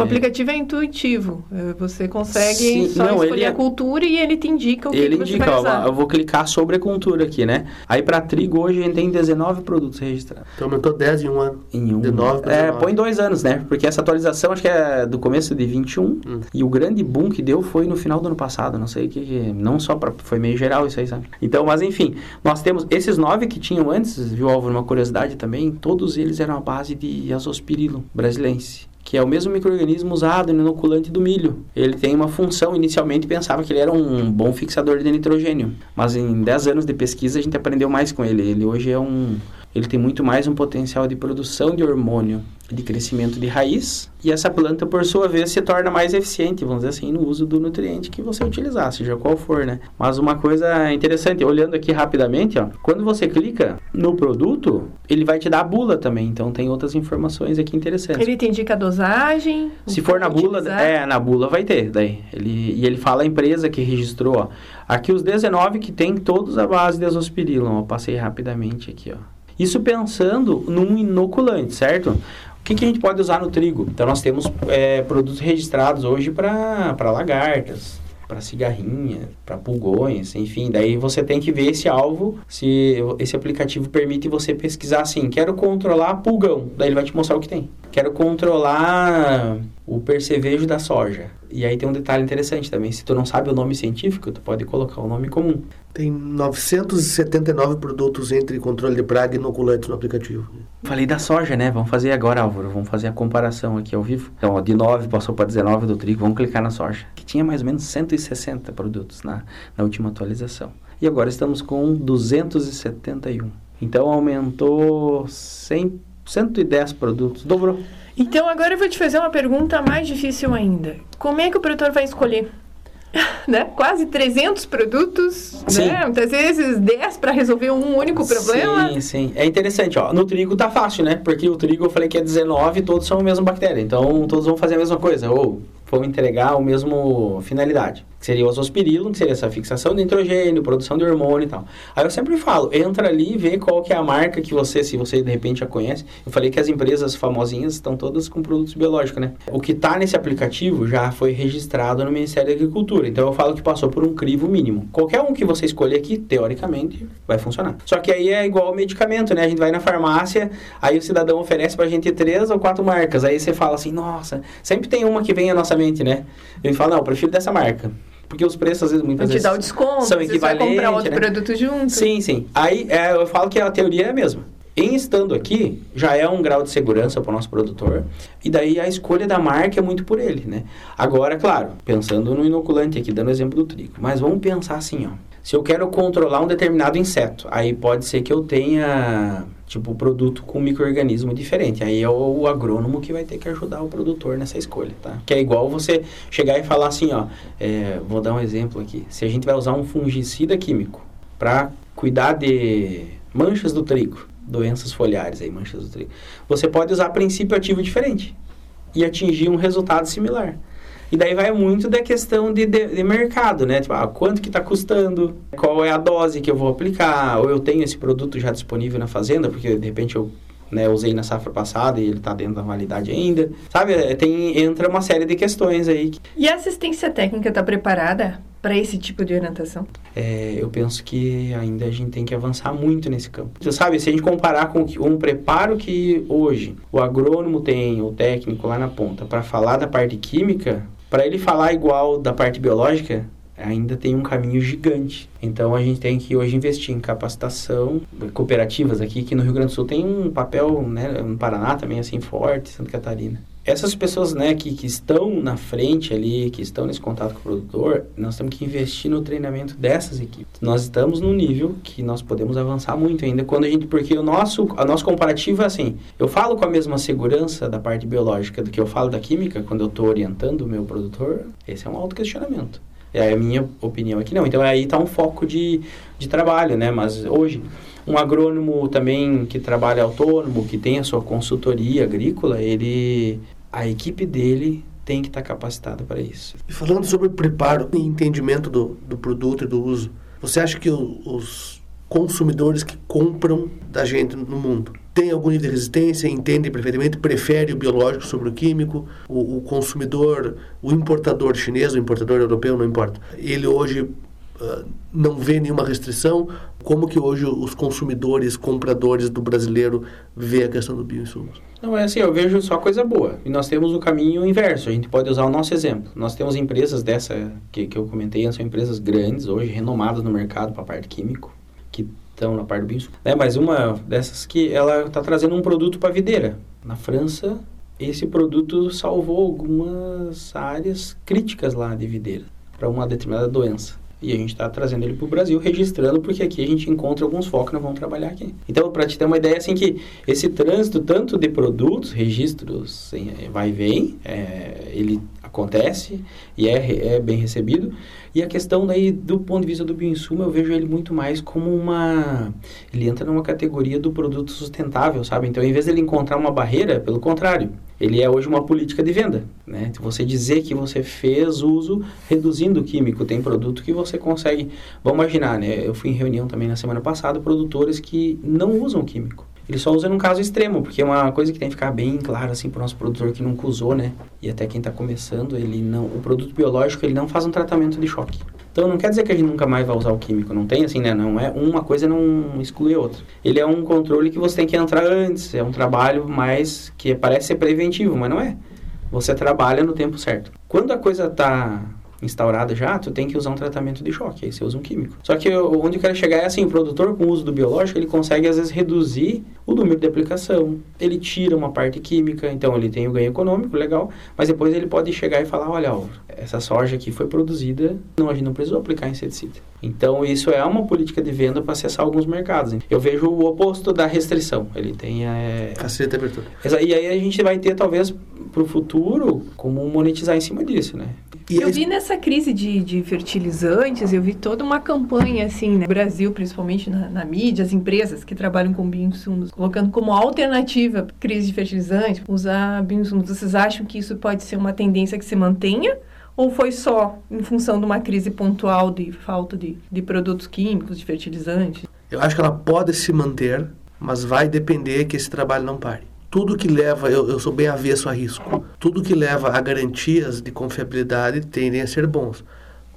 o é. aplicativo é intuitivo. É, você consegue Sim, só não, escolher é... a cultura e ele te indica o que, ele que você indica, vai usar. eu vou clicar sobre a cultura aqui, né? Aí para trigo hoje a gente tem 19 produtos registrados. Então aumentou 10 em um ano. Em um. De 9 para É, põe dois anos, né? Porque essa atualização acho que é do começo de 21 hum. e o grande boom que deu foi no final do ano passado. Não sei que não só para foi meio geral isso aí, sabe? Então, mas enfim, nós temos esses nove que tinham antes, viu Álvaro, uma curiosidade também, todos eles eram a base de azospirilo brasilense que é o mesmo microorganismo usado no inoculante do milho. Ele tem uma função, inicialmente pensava que ele era um bom fixador de nitrogênio, mas em 10 anos de pesquisa a gente aprendeu mais com ele. Ele hoje é um ele tem muito mais um potencial de produção de hormônio de crescimento de raiz e essa planta por sua vez se torna mais eficiente, vamos dizer assim, no uso do nutriente que você utilizar, seja qual for, né? Mas uma coisa interessante, olhando aqui rapidamente, ó, quando você clica no produto, ele vai te dar a bula também, então tem outras informações aqui interessantes. Ele te indica a dosagem? Se for na bula, utilizar. é, na bula vai ter, daí. Ele e ele fala a empresa que registrou, ó. Aqui os 19 que tem todos a base de azospirillum, ó, passei rapidamente aqui, ó. Isso pensando num inoculante, certo? O que, que a gente pode usar no trigo? Então, nós temos é, produtos registrados hoje para lagartas, para cigarrinha, para pulgões, enfim. Daí você tem que ver esse alvo, se esse aplicativo permite você pesquisar assim, quero controlar pulgão, daí ele vai te mostrar o que tem. Quero controlar o percevejo da soja. E aí tem um detalhe interessante também, se tu não sabe o nome científico, tu pode colocar o nome comum. Tem 979 produtos entre controle de praga e inoculantes no aplicativo. Falei da soja, né? Vamos fazer agora, Álvaro. Vamos fazer a comparação aqui ao vivo. Então, ó, de 9 passou para 19 do trigo. Vamos clicar na soja, tinha mais ou menos 160 produtos na, na última atualização. E agora estamos com 271. Então, aumentou 100, 110 produtos. Dobrou. Então agora eu vou te fazer uma pergunta mais difícil ainda. Como é que o produtor vai escolher? né? Quase 300 produtos, Sim. né? Muitas vezes 10 para resolver um único problema. Sim, sim. É interessante, ó. No trigo tá fácil, né? Porque o trigo eu falei que é 19 todos são a mesma bactéria. Então, todos vão fazer a mesma coisa. Ou vão entregar o mesmo finalidade. Que seria o azospirilo, que seria essa fixação de nitrogênio, produção de hormônio e tal. Aí eu sempre falo, entra ali e vê qual que é a marca que você, se você de repente já conhece. Eu falei que as empresas famosinhas estão todas com produtos biológicos, né? O que está nesse aplicativo já foi registrado no Ministério da Agricultura. Então eu falo que passou por um crivo mínimo. Qualquer um que você escolher aqui, teoricamente, vai funcionar. Só que aí é igual ao medicamento, né? A gente vai na farmácia, aí o cidadão oferece pra gente três ou quatro marcas. Aí você fala assim, nossa, sempre tem uma que vem à nossa mente, né? Gente fala, não, eu prefiro dessa marca. Porque os preços, às vezes, A muitas vezes... dá o desconto, são equivalentes, comprar outro né? produto junto. Sim, sim. Aí é, eu falo que a teoria é a mesma. Em estando aqui, já é um grau de segurança para o nosso produtor. E daí a escolha da marca é muito por ele, né? Agora, claro, pensando no inoculante aqui, dando o exemplo do trigo. Mas vamos pensar assim, ó. Se eu quero controlar um determinado inseto, aí pode ser que eu tenha, tipo, produto com microorganismo diferente. Aí é o, o agrônomo que vai ter que ajudar o produtor nessa escolha, tá? Que é igual você chegar e falar assim, ó. é, vou dar um exemplo aqui. Se a gente vai usar um fungicida químico para cuidar de manchas do trigo, doenças foliares aí, manchas do trigo, você pode usar princípio ativo diferente e atingir um resultado similar. E daí vai muito da questão de, de, de mercado, né? Tipo, ah, quanto que está custando, qual é a dose que eu vou aplicar, ou eu tenho esse produto já disponível na fazenda, porque de repente eu né, usei na safra passada e ele está dentro da validade ainda. Sabe, É, tem, entra uma série de questões aí. E a assistência técnica está preparada para esse tipo de orientação? é, eu penso que ainda a gente tem que avançar muito nesse campo. Você sabe, se a gente comparar com um preparo que hoje o agrônomo tem, o técnico lá na ponta, para falar da parte química, para ele falar igual da parte biológica, ainda tem um caminho gigante. Então a gente tem que hoje investir em capacitação, cooperativas aqui, que no Rio Grande do Sul tem um papel, né, no Paraná também assim forte, Santa Catarina. Essas pessoas, né, que, que estão na frente ali, que estão nesse contato com o produtor, nós temos que investir no treinamento dessas equipes. Nós estamos num nível que nós podemos avançar muito ainda quando a gente, porque o nosso, a nosso comparativo é assim, eu falo com a mesma segurança da parte biológica do que eu falo da química quando eu estou orientando o meu produtor, esse é um autoquestionamento. É a minha opinião aqui não. Então aí está um foco de, de trabalho, né? Mas hoje um agrônomo também que trabalha autônomo, que tem a sua consultoria agrícola, ele a equipe dele tem que estar capacitada para isso. E falando sobre preparo e entendimento do, do produto e do uso, você acha que o- os consumidores que compram da gente no mundo têm algum nível de resistência, entendem perfeitamente, preferem o biológico sobre o químico? O, o consumidor, o importador chinês, o importador europeu, não importa. Ele hoje não vê nenhuma restrição? Como que hoje os consumidores, compradores do brasileiro vê a questão do bioinsumos? Não, é assim, eu vejo só coisa boa. E nós temos o caminho inverso. A gente pode usar o nosso exemplo. Nós temos empresas dessa que, que eu comentei, são empresas grandes, hoje renomadas no mercado para a parte químico, que estão na parte do bioinsumo. Né? Mas uma dessas que ela está trazendo um produto para a videira. Na França, esse produto salvou algumas áreas críticas lá de videira para uma determinada doença. E a gente está trazendo ele para o Brasil, registrando, porque aqui a gente encontra alguns focos que nós vamos trabalhar aqui. Então, para te ter uma ideia, assim, que esse trânsito, tanto de produtos, registros, em- eh, vai e vem, é, ele acontece e é, é bem recebido. E a questão daí, do ponto de vista do bioinsumo, eu vejo ele muito mais como uma... Ele entra numa categoria do produto sustentável, sabe? Então, em vez de ele encontrar uma barreira, pelo contrário, ele é hoje uma política de venda, né? Se você dizer que você fez uso reduzindo o químico, tem produto que você consegue... Vamos imaginar, né? Eu fui em reunião também na semana passada, produtores que não usam químico. Ele só usa num caso extremo, porque é uma coisa que tem que ficar bem claro assim para o nosso produtor que nunca usou, né? E até quem está começando, ele não, o produto biológico ele não faz um tratamento de choque. Então não quer dizer que a gente nunca mais vai usar o químico, não tem assim, né? Não é uma coisa não exclui a outra. Ele é um controle que você tem que entrar antes, é um trabalho mais que parece ser preventivo, mas não é. Você trabalha no tempo certo. Quando a coisa tá instaurada já, tu tem que usar um tratamento de choque, aí você usa um químico. Só que onde eu quero chegar é assim, o produtor com o uso do biológico, ele consegue às vezes reduzir o número de aplicação, ele tira uma parte química, então ele tem o ganho econômico, legal, mas depois ele pode chegar e falar, olha, ó, essa soja aqui foi produzida, não, a gente não precisou aplicar inseticida. Então isso é uma política de venda para acessar alguns mercados. Hein? Eu vejo o oposto da restrição, ele tem... É... Facilita a abertura. E aí a gente vai ter talvez para o futuro como monetizar em cima disso, né? E eu vi nessa crise de, de fertilizantes, eu vi toda uma campanha, assim, né? no Brasil, principalmente na, na mídia, as empresas que trabalham com bioinsumos, colocando como alternativa à crise de fertilizantes, usar bioinsumos. Vocês acham que isso pode ser uma tendência que se mantenha? Ou foi só em função de uma crise pontual de falta de, de produtos químicos, de fertilizantes? Eu acho que ela pode se manter, mas vai depender que esse trabalho não pare tudo que leva, eu, eu sou bem avesso a risco, tudo que leva a garantias de confiabilidade tendem a ser bons.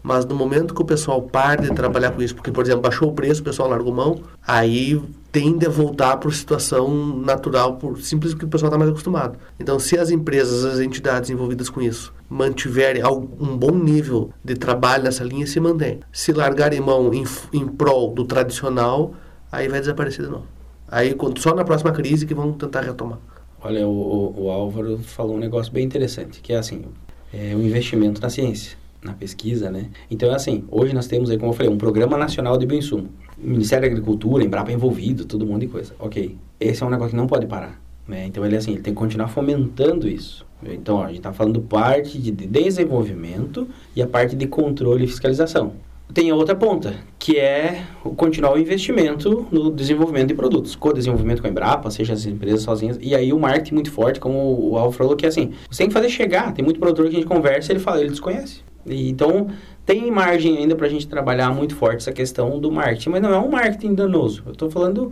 Mas no momento que o pessoal para de trabalhar com isso, porque, por exemplo, baixou o preço, o pessoal largou mão, aí tende a voltar para a situação natural, por simples porque o pessoal está mais acostumado. Então, se as empresas, as entidades envolvidas com isso, mantiverem um bom nível de trabalho nessa linha, se mantém. Se largarem mão em, em prol do tradicional, aí vai desaparecer de novo. Aí só na próxima crise que vão tentar retomar. Olha, o, o, Álvaro falou um negócio bem interessante, que é assim, é o investimento na ciência, na pesquisa, né? Então, é assim, hoje nós temos aí, como eu falei, um Programa Nacional de Bioinsumo. Ministério da Agricultura, Embrapa envolvido, todo mundo de coisa. Ok, esse é um negócio que não pode parar, né? Então, ele é assim, ele tem que continuar fomentando isso. Então, ó, a gente está falando parte de desenvolvimento e a parte de controle e fiscalização tem a outra ponta, que é o continuar o investimento no desenvolvimento de produtos, co-desenvolvimento com a Embrapa, seja as empresas sozinhas, e aí o marketing muito forte, como o Alvo falou, que é assim, você tem que fazer chegar, tem muito produtor que a gente conversa, ele fala, ele desconhece. E, então, tem margem ainda para a gente trabalhar muito forte essa questão do marketing, mas não é um marketing danoso, eu estou falando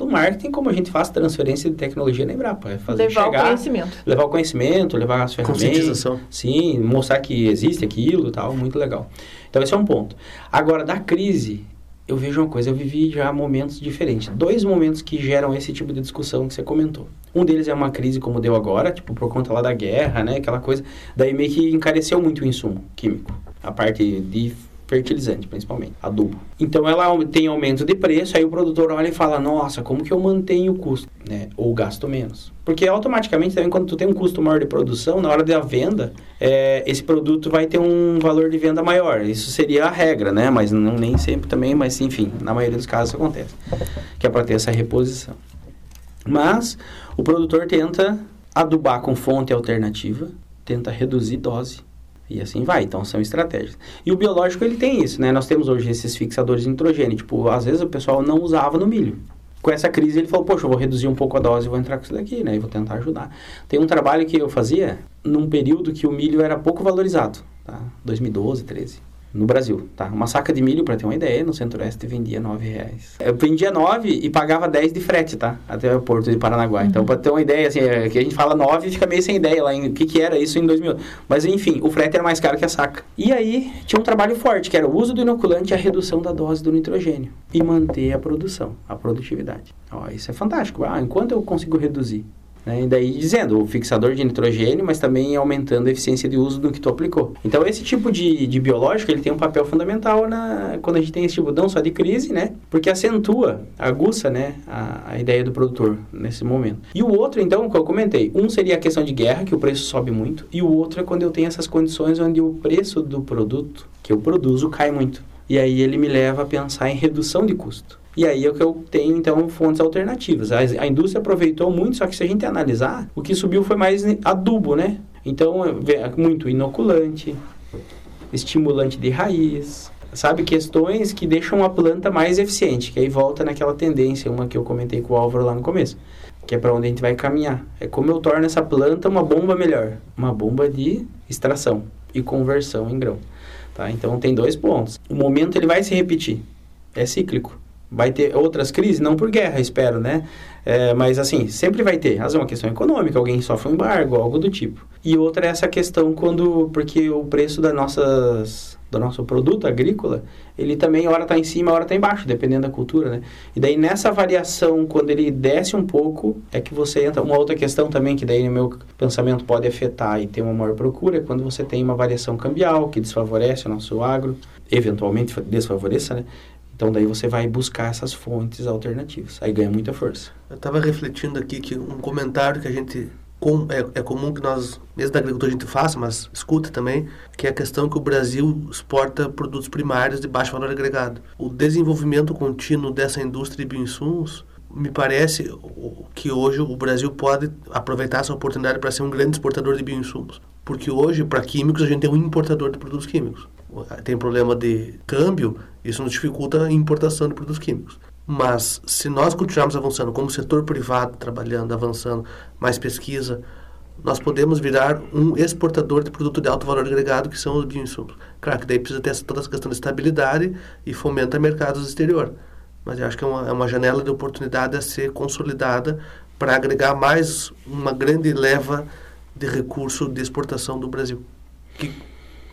do marketing como a gente faz transferência de tecnologia na Embrapa. É fazer levar chegar, o conhecimento. Levar o conhecimento, levar as ferramentas. Sim, mostrar que existe aquilo e tal, muito legal. Então esse é um ponto. Agora, da crise, eu vejo uma coisa, eu vivi já momentos diferentes. Dois momentos que geram esse tipo de discussão que você comentou. Um deles é uma crise como deu agora, tipo, por conta lá da guerra, né? Aquela coisa. Daí meio que encareceu muito o insumo químico. A parte de fertilizante, principalmente, adubo. Então ela tem aumento de preço, aí o produtor olha e fala: "Nossa, como que eu mantenho o custo, né? Ou gasto menos?" Porque automaticamente também quando tu tem um custo maior de produção, na hora da venda, é, esse produto vai ter um valor de venda maior. Isso seria a regra, né? Mas não nem sempre também, mas enfim, na maioria dos casos acontece. Que é para ter essa reposição. Mas o produtor tenta adubar com fonte alternativa, tenta reduzir dose e assim vai, então são estratégias. E o biológico ele tem isso, né? Nós temos hoje esses fixadores de nitrogênio, tipo, às vezes o pessoal não usava no milho. Com essa crise ele falou, poxa, eu vou reduzir um pouco a dose e vou entrar com isso daqui, né? E vou tentar ajudar. Tem um trabalho que eu fazia num período que o milho era pouco valorizado, tá? 2012, 13 no Brasil, tá? Uma saca de milho, para ter uma ideia, no Centro-Oeste vendia nove reais. Eu vendia nove e pagava 10 de frete, tá? Até o Porto de Paranaguá. Então, uhum. Então, para ter uma ideia, assim, é, que a gente fala nove e fica meio sem ideia lá em o que, que era isso em 2000. Mas, enfim, o frete era mais caro que a saca. E aí, tinha um trabalho forte, que era o uso do inoculante e a redução da dose do nitrogênio. E manter a produção, a produtividade. Ó, isso é fantástico. Ah, enquanto eu consigo reduzir né? E daí dizendo, o fixador de nitrogênio, mas também aumentando a eficiência de uso do que tu aplicou. Então, esse tipo de, de biológico, ele tem um papel fundamental na, quando a gente tem esse tipo, não só de crise, né? Porque acentua, aguça, né? A, a ideia do produtor nesse momento. E o outro, então, que eu comentei, um seria a questão de guerra, que o preço sobe muito, e o outro é quando eu tenho essas condições onde o preço do produto que eu produzo cai muito. E aí ele me leva a pensar em redução de custo. E aí é que eu tenho, então, fontes alternativas. A, a indústria aproveitou muito, só que se a gente analisar, o que subiu foi mais adubo, né? Então, é muito inoculante, estimulante de raiz, sabe? Questões que deixam a planta mais eficiente, que aí volta naquela tendência, uma que eu comentei com o Álvaro lá no começo, que é para onde a gente vai caminhar. É como eu torno essa planta uma bomba melhor, uma bomba de extração e conversão em grão, tá? Então, tem dois pontos. O momento ele vai se repetir, é cíclico. Vai ter outras crises, não por guerra, espero, né? É, mas assim, sempre vai ter. Às vezes é uma questão econômica, alguém sofre um embargo, algo do tipo. E outra é essa questão quando, porque o preço das nossas, do nosso produto agrícola, ele também hora está em cima, hora está embaixo, dependendo da cultura, né? E daí nessa variação, quando ele desce um pouco, é que você entra. Uma outra questão também que daí no meu pensamento pode afetar e ter uma maior procura é quando você tem uma variação cambial que desfavorece o nosso agro, eventualmente desfavoreça, né? Então daí você vai buscar essas fontes alternativas. Aí ganha muita força. Eu estava refletindo aqui que um comentário que a gente com, é, é, comum que nós, mesmo da agricultura, a gente faça, mas escuta também, que é a questão que o Brasil exporta produtos primários de baixo valor agregado. O desenvolvimento contínuo dessa indústria de bioinsumos me parece que hoje o Brasil pode aproveitar essa oportunidade para ser um grande exportador de bioinsumos. Porque hoje, para químicos, a gente tem um importador de produtos químicos. Tem problema de câmbio, isso nos dificulta a importação de produtos químicos. Mas se nós continuarmos avançando como setor privado, trabalhando, avançando, mais pesquisa, nós podemos virar um exportador de produto de alto valor agregado, que são os bioinsumos. Claro que daí precisa ter toda essa questão de estabilidade e fomenta mercados exterior. Mas eu acho que é uma, é uma janela de oportunidade a ser consolidada para agregar mais uma grande leva de recurso de exportação do Brasil. Que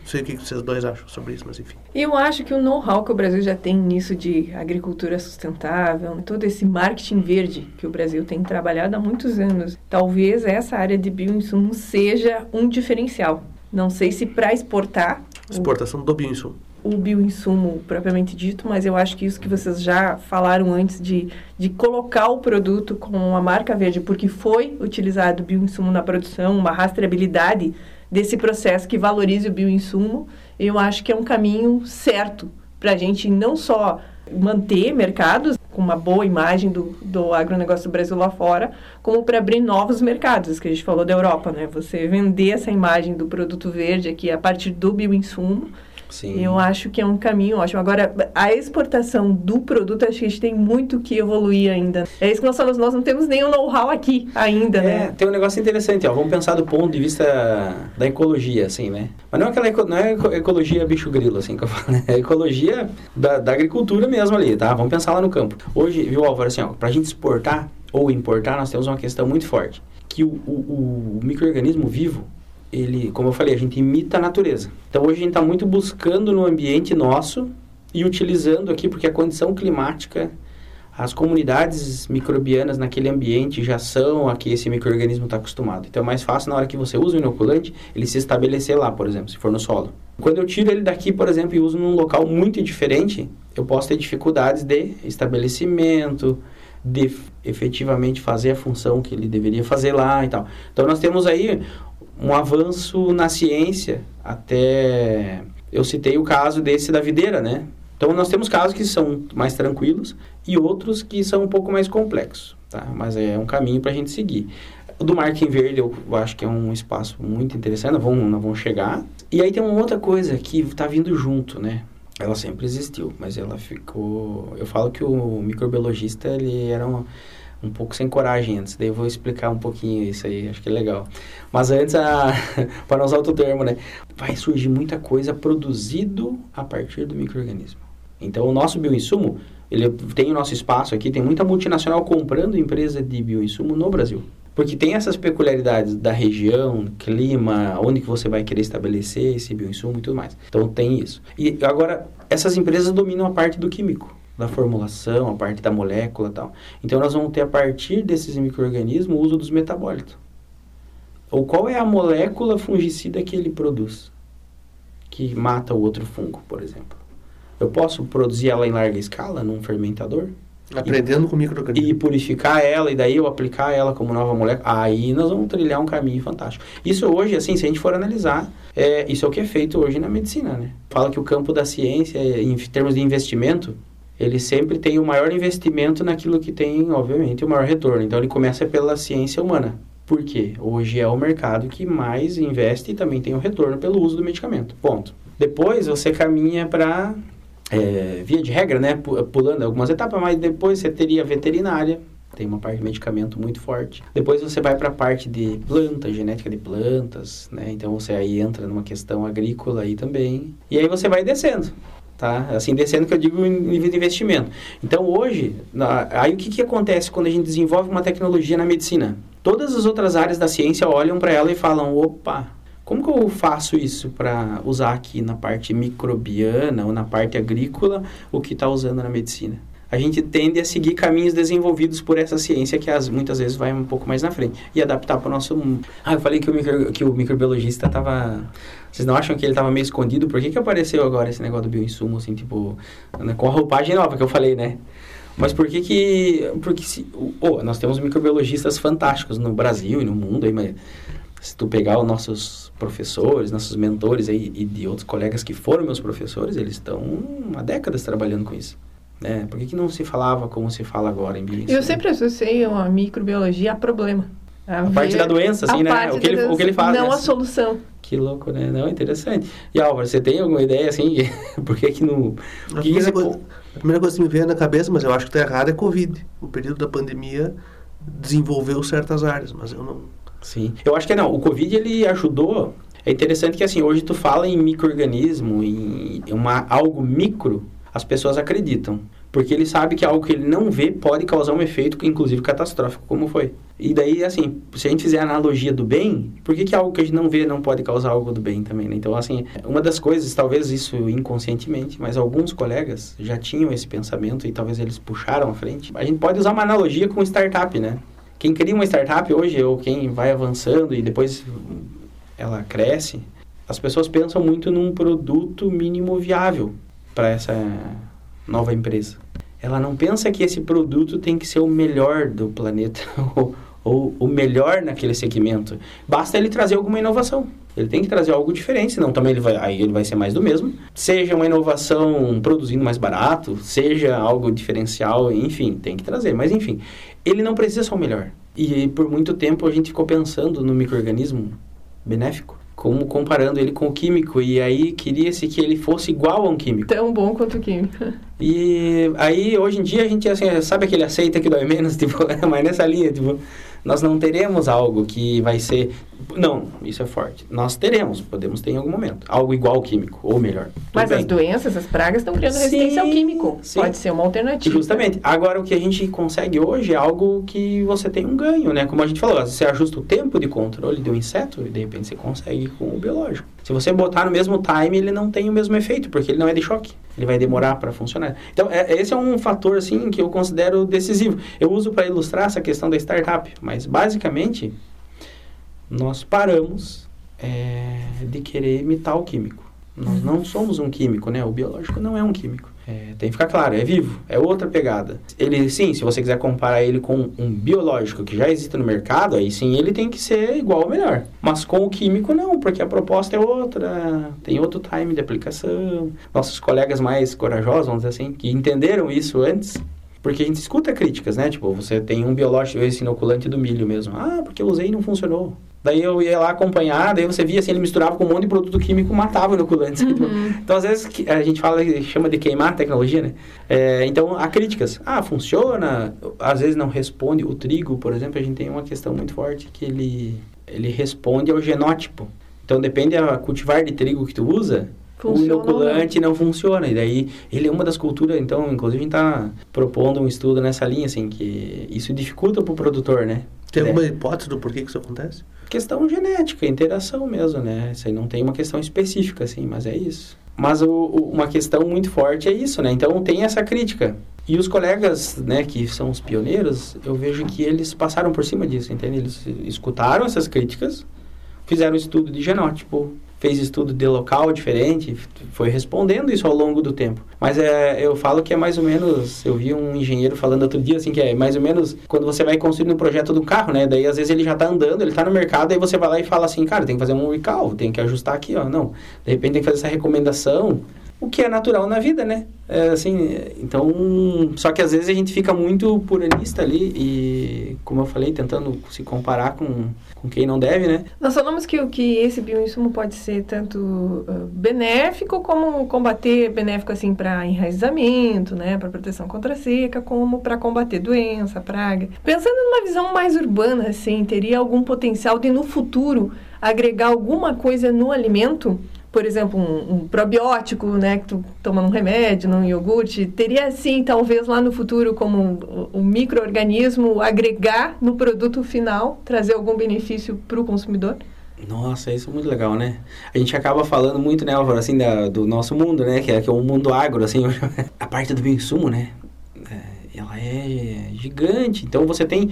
sei o que vocês dois acham sobre isso, mas enfim. Eu acho que o know-how que o Brasil já tem nisso de agricultura sustentável, todo esse marketing verde que o Brasil tem trabalhado há muitos anos, talvez essa área de bioinsumo seja um diferencial. Não sei se para exportar. Exportação o, do bioinsumo. O bioinsumo propriamente dito, mas eu acho que isso que vocês já falaram antes de, de colocar o produto com uma marca verde, porque foi utilizado bioinsumo na produção, uma rastreabilidade desse processo que valorize o bioinsumo, eu acho que é um caminho certo para a gente não só manter mercados com uma boa imagem do, do agronegócio do Brasil lá fora, como para abrir novos mercados, que a gente falou da Europa, né? Você vender essa imagem do produto verde aqui a partir do bioinsumo Sim. Eu acho que é um caminho ótimo. Agora, a exportação do produto, acho que a gente tem muito que evoluir ainda. É isso que nós falamos, nós não temos nenhum know-how aqui ainda, é, né? Tem um negócio interessante, ó. Vamos pensar do ponto de vista da ecologia, assim, né? Mas não é aquela não é ecologia bicho grilo, assim, que eu falo, né? É ecologia da, da agricultura mesmo ali, tá? Vamos pensar lá no campo. Hoje, viu, Álvaro, assim, ó, pra gente exportar ou importar, nós temos uma questão muito forte. Que o, o, o microorganismo vivo, ele, como eu falei, a gente imita a natureza. Então hoje a gente está muito buscando no ambiente nosso e utilizando aqui, porque a condição climática, as comunidades microbianas naquele ambiente já são a que esse microorganismo está acostumado. Então é mais fácil na hora que você usa o inoculante, ele se estabelecer lá, por exemplo, se for no solo. Quando eu tiro ele daqui, por exemplo, e uso num local muito diferente, eu posso ter dificuldades de estabelecimento, de efetivamente fazer a função que ele deveria fazer lá e tal. Então nós temos aí um avanço na ciência, até eu citei o caso desse da videira, né? Então nós temos casos que são mais tranquilos e outros que são um pouco mais complexos, tá? Mas é um caminho para a gente seguir. O do marketing verde eu acho que é um espaço muito interessante, vamos, nós vamos chegar. E aí tem uma outra coisa que está vindo junto, né? Ela sempre existiu, mas ela ficou... Eu falo que o microbiologista, ele era uma um pouco sem coragem antes. Daí eu vou explicar um pouquinho isso aí, acho que é legal. Mas antes, para usar outro termo, né? Vai surgir muita coisa produzido a partir do microorganismo. Então, o nosso bioinsumo, ele tem o nosso espaço aqui, tem muita multinacional comprando empresa de bioinsumo no Brasil. Porque tem essas peculiaridades da região, clima, onde que você vai querer estabelecer esse bioinsumo e tudo mais. Então, tem isso. E agora, essas empresas dominam a parte do químico da formulação, a parte da molécula e tal. Então, nós vamos ter, a partir desses micro-organismos, o uso dos metabólitos. Ou qual é a molécula fungicida que ele produz, que mata o outro fungo, por exemplo. Eu posso produzir ela em larga escala, num fermentador? Aprendendo e, com microorganismos. E purificar ela, e daí eu aplicar ela como nova molécula. Aí nós vamos trilhar um caminho fantástico. Isso hoje, assim, se a gente for analisar, é, isso é o que é feito hoje na medicina, né? Fala que o campo da ciência, em termos de investimento, ele sempre tem o maior investimento naquilo que tem, obviamente, o maior retorno. Então, ele começa pela ciência humana. Por quê? Hoje é o mercado que mais investe e também tem o retorno pelo uso do medicamento. Ponto. Depois, você caminha para, é, via de regra, né, pulando algumas etapas, mas depois você teria veterinária, tem uma parte de medicamento muito forte. Depois você vai para a parte de planta, genética de plantas, né? Então você aí entra numa questão agrícola aí também. E aí você vai descendo tá? Assim, descendo que eu digo nível de investimento. Então, hoje, na, aí o que, que acontece quando a gente desenvolve uma tecnologia na medicina? Todas as outras áreas da ciência olham para ela e falam, opa, como que eu faço isso para usar aqui na parte microbiana ou na parte agrícola o que está usando na medicina? A gente tende a seguir caminhos desenvolvidos por essa ciência que as, muitas vezes vai um pouco mais na frente e adaptar para o nosso mundo. Ah, eu falei que o, micro, que o microbiologista estava vocês não acham que ele estava meio escondido? Por que, que apareceu agora esse negócio do bioinsumo, assim, tipo, né, com a roupagem nova que eu falei, né? Mas por que que... Porque se... Oh, nós temos microbiologistas fantásticos no Brasil e no mundo, aí, mas se tu pegar os nossos professores, nossos mentores aí, e de outros colegas que foram meus professores, eles estão há décadas trabalhando com isso. Né? Por que, que não se falava como se fala agora em bioinsumo? Eu sempre associei a microbiologia a problema. A, a parte da doença, assim, né? O que, ele, o que ele faz. Não né? a solução. Que louco, né? Não, interessante. E Álvaro, você tem alguma ideia, assim, por que que no... A primeira, coisa, a primeira coisa que me veio na cabeça, mas eu acho que está errado, é Covid. O período da pandemia desenvolveu certas áreas, mas eu não... Sim. Eu acho que não. O Covid, ele ajudou... É interessante que, assim, hoje tu fala em microorganismo, em uma, algo micro, as pessoas acreditam. Porque ele sabe que algo que ele não vê pode causar um efeito, inclusive catastrófico, como foi. E daí, assim, se a gente fizer a analogia do bem, por que, que algo que a gente não vê não pode causar algo do bem também, né? Então, assim, uma das coisas, talvez isso inconscientemente, mas alguns colegas já tinham esse pensamento e talvez eles puxaram à frente. A gente pode usar uma analogia com startup, né? Quem cria uma startup hoje, ou quem vai avançando e depois ela cresce, as pessoas pensam muito num produto mínimo viável para essa nova empresa. Ela não pensa que esse produto tem que ser o melhor do planeta ou, ou o melhor naquele segmento. Basta ele trazer alguma inovação. Ele tem que trazer algo diferente, senão também ele vai, aí ele vai ser mais do mesmo. Seja uma inovação produzindo mais barato, seja algo diferencial, enfim, tem que trazer. Mas enfim, ele não precisa ser o melhor. E por muito tempo a gente ficou pensando no microorganismo benéfico como comparando ele com o químico e aí queria-se que ele fosse igual a um químico. Tão bom quanto o químico. E aí hoje em dia a gente assim, sabe aquele aceita que dói menos, tipo, mas nessa linha, tipo, nós não teremos algo que vai ser. Não, isso é forte. Nós teremos, podemos ter em algum momento. Algo igual ao químico, ou melhor. Mas bem. as doenças, as pragas estão criando resistência sim, ao químico. Sim. Pode ser uma alternativa. Justamente. Agora, o que a gente consegue hoje é algo que você tem um ganho, né? Como a gente falou, você ajusta o tempo de controle do inseto e de repente você consegue com o biológico. Se você botar no mesmo time, ele não tem o mesmo efeito, porque ele não é de choque. Ele vai demorar para funcionar. Então, é, esse é um fator, assim, que eu considero decisivo. Eu uso para ilustrar essa questão da startup, mas basicamente nós paramos é, de querer imitar o químico. Nós não somos um químico, né? O biológico não é um químico. É, tem que ficar claro, é vivo, é outra pegada. Ele, sim, se você quiser comparar ele com um biológico que já existe no mercado, aí sim ele tem que ser igual ou melhor. Mas com o químico não, porque a proposta é outra, tem outro time de aplicação. Nossos colegas mais corajosos, vamos dizer assim, que entenderam isso antes, porque a gente escuta críticas, né? Tipo, você tem um biológico, esse inoculante do milho mesmo. Ah, porque eu usei e não funcionou. Daí eu ia lá acompanhar, daí você via assim, ele misturava com um monte de produto químico, matava o inoculante. Uhum. Então, às vezes, a gente fala, chama de queimar a tecnologia, né? É, então, há críticas. Ah, funciona. Às vezes não responde. O trigo, por exemplo, a gente tem uma questão muito forte que ele, ele responde ao genótipo. Então, depende da cultivar de trigo que tu usa, Funciona o inoculante não. não funciona. E daí, ele é uma das culturas, então, inclusive, a gente está propondo um estudo nessa linha, assim, que isso dificulta para o produtor, né? Tem alguma é. hipótese do porquê que isso acontece? Questão genética, interação mesmo, né? Isso aí não tem uma questão específica, assim, mas é isso. Mas o, o, uma questão muito forte é isso, né? Então tem essa crítica. E os colegas, né, que são os pioneiros, eu vejo que eles passaram por cima disso, entende? Eles escutaram essas críticas, fizeram um estudo de genótipo, fez estudo de local diferente, foi respondendo isso ao longo do tempo. Mas é, eu falo que é mais ou menos, eu vi um engenheiro falando outro dia, assim, que é mais ou menos quando você vai construir um projeto do carro, né? Daí às vezes ele já está andando, ele está no mercado, aí você vai lá e fala assim, cara, tem que fazer um recall, tem que ajustar aqui, ó. Não, de repente tem que fazer essa recomendação, o que é natural na vida, né? É, assim, então, só que às vezes a gente fica muito puranista ali e, como eu falei, tentando se comparar com, com quem não deve, né? Nós falamos que, que esse bioinsumo pode ser tanto uh, benéfico como combater, benéfico assim para enraizamento, né, para proteção contra a seca, como para combater doença, praga. Pensando numa visão mais urbana, assim, teria algum potencial de no futuro agregar alguma coisa no alimento? Por exemplo, um, um, probiótico, né, que tu toma num remédio, num iogurte, teria sim, talvez lá no futuro, como um, um microorganismo agregar no produto final, trazer algum benefício para o consumidor? Nossa, isso é muito legal, né? A gente acaba falando muito, né, Álvaro, assim, da, do nosso mundo, né? Que é, que é o mundo agro, assim. a parte do bioinsumo, né? É, ela é gigante. Então, você tem...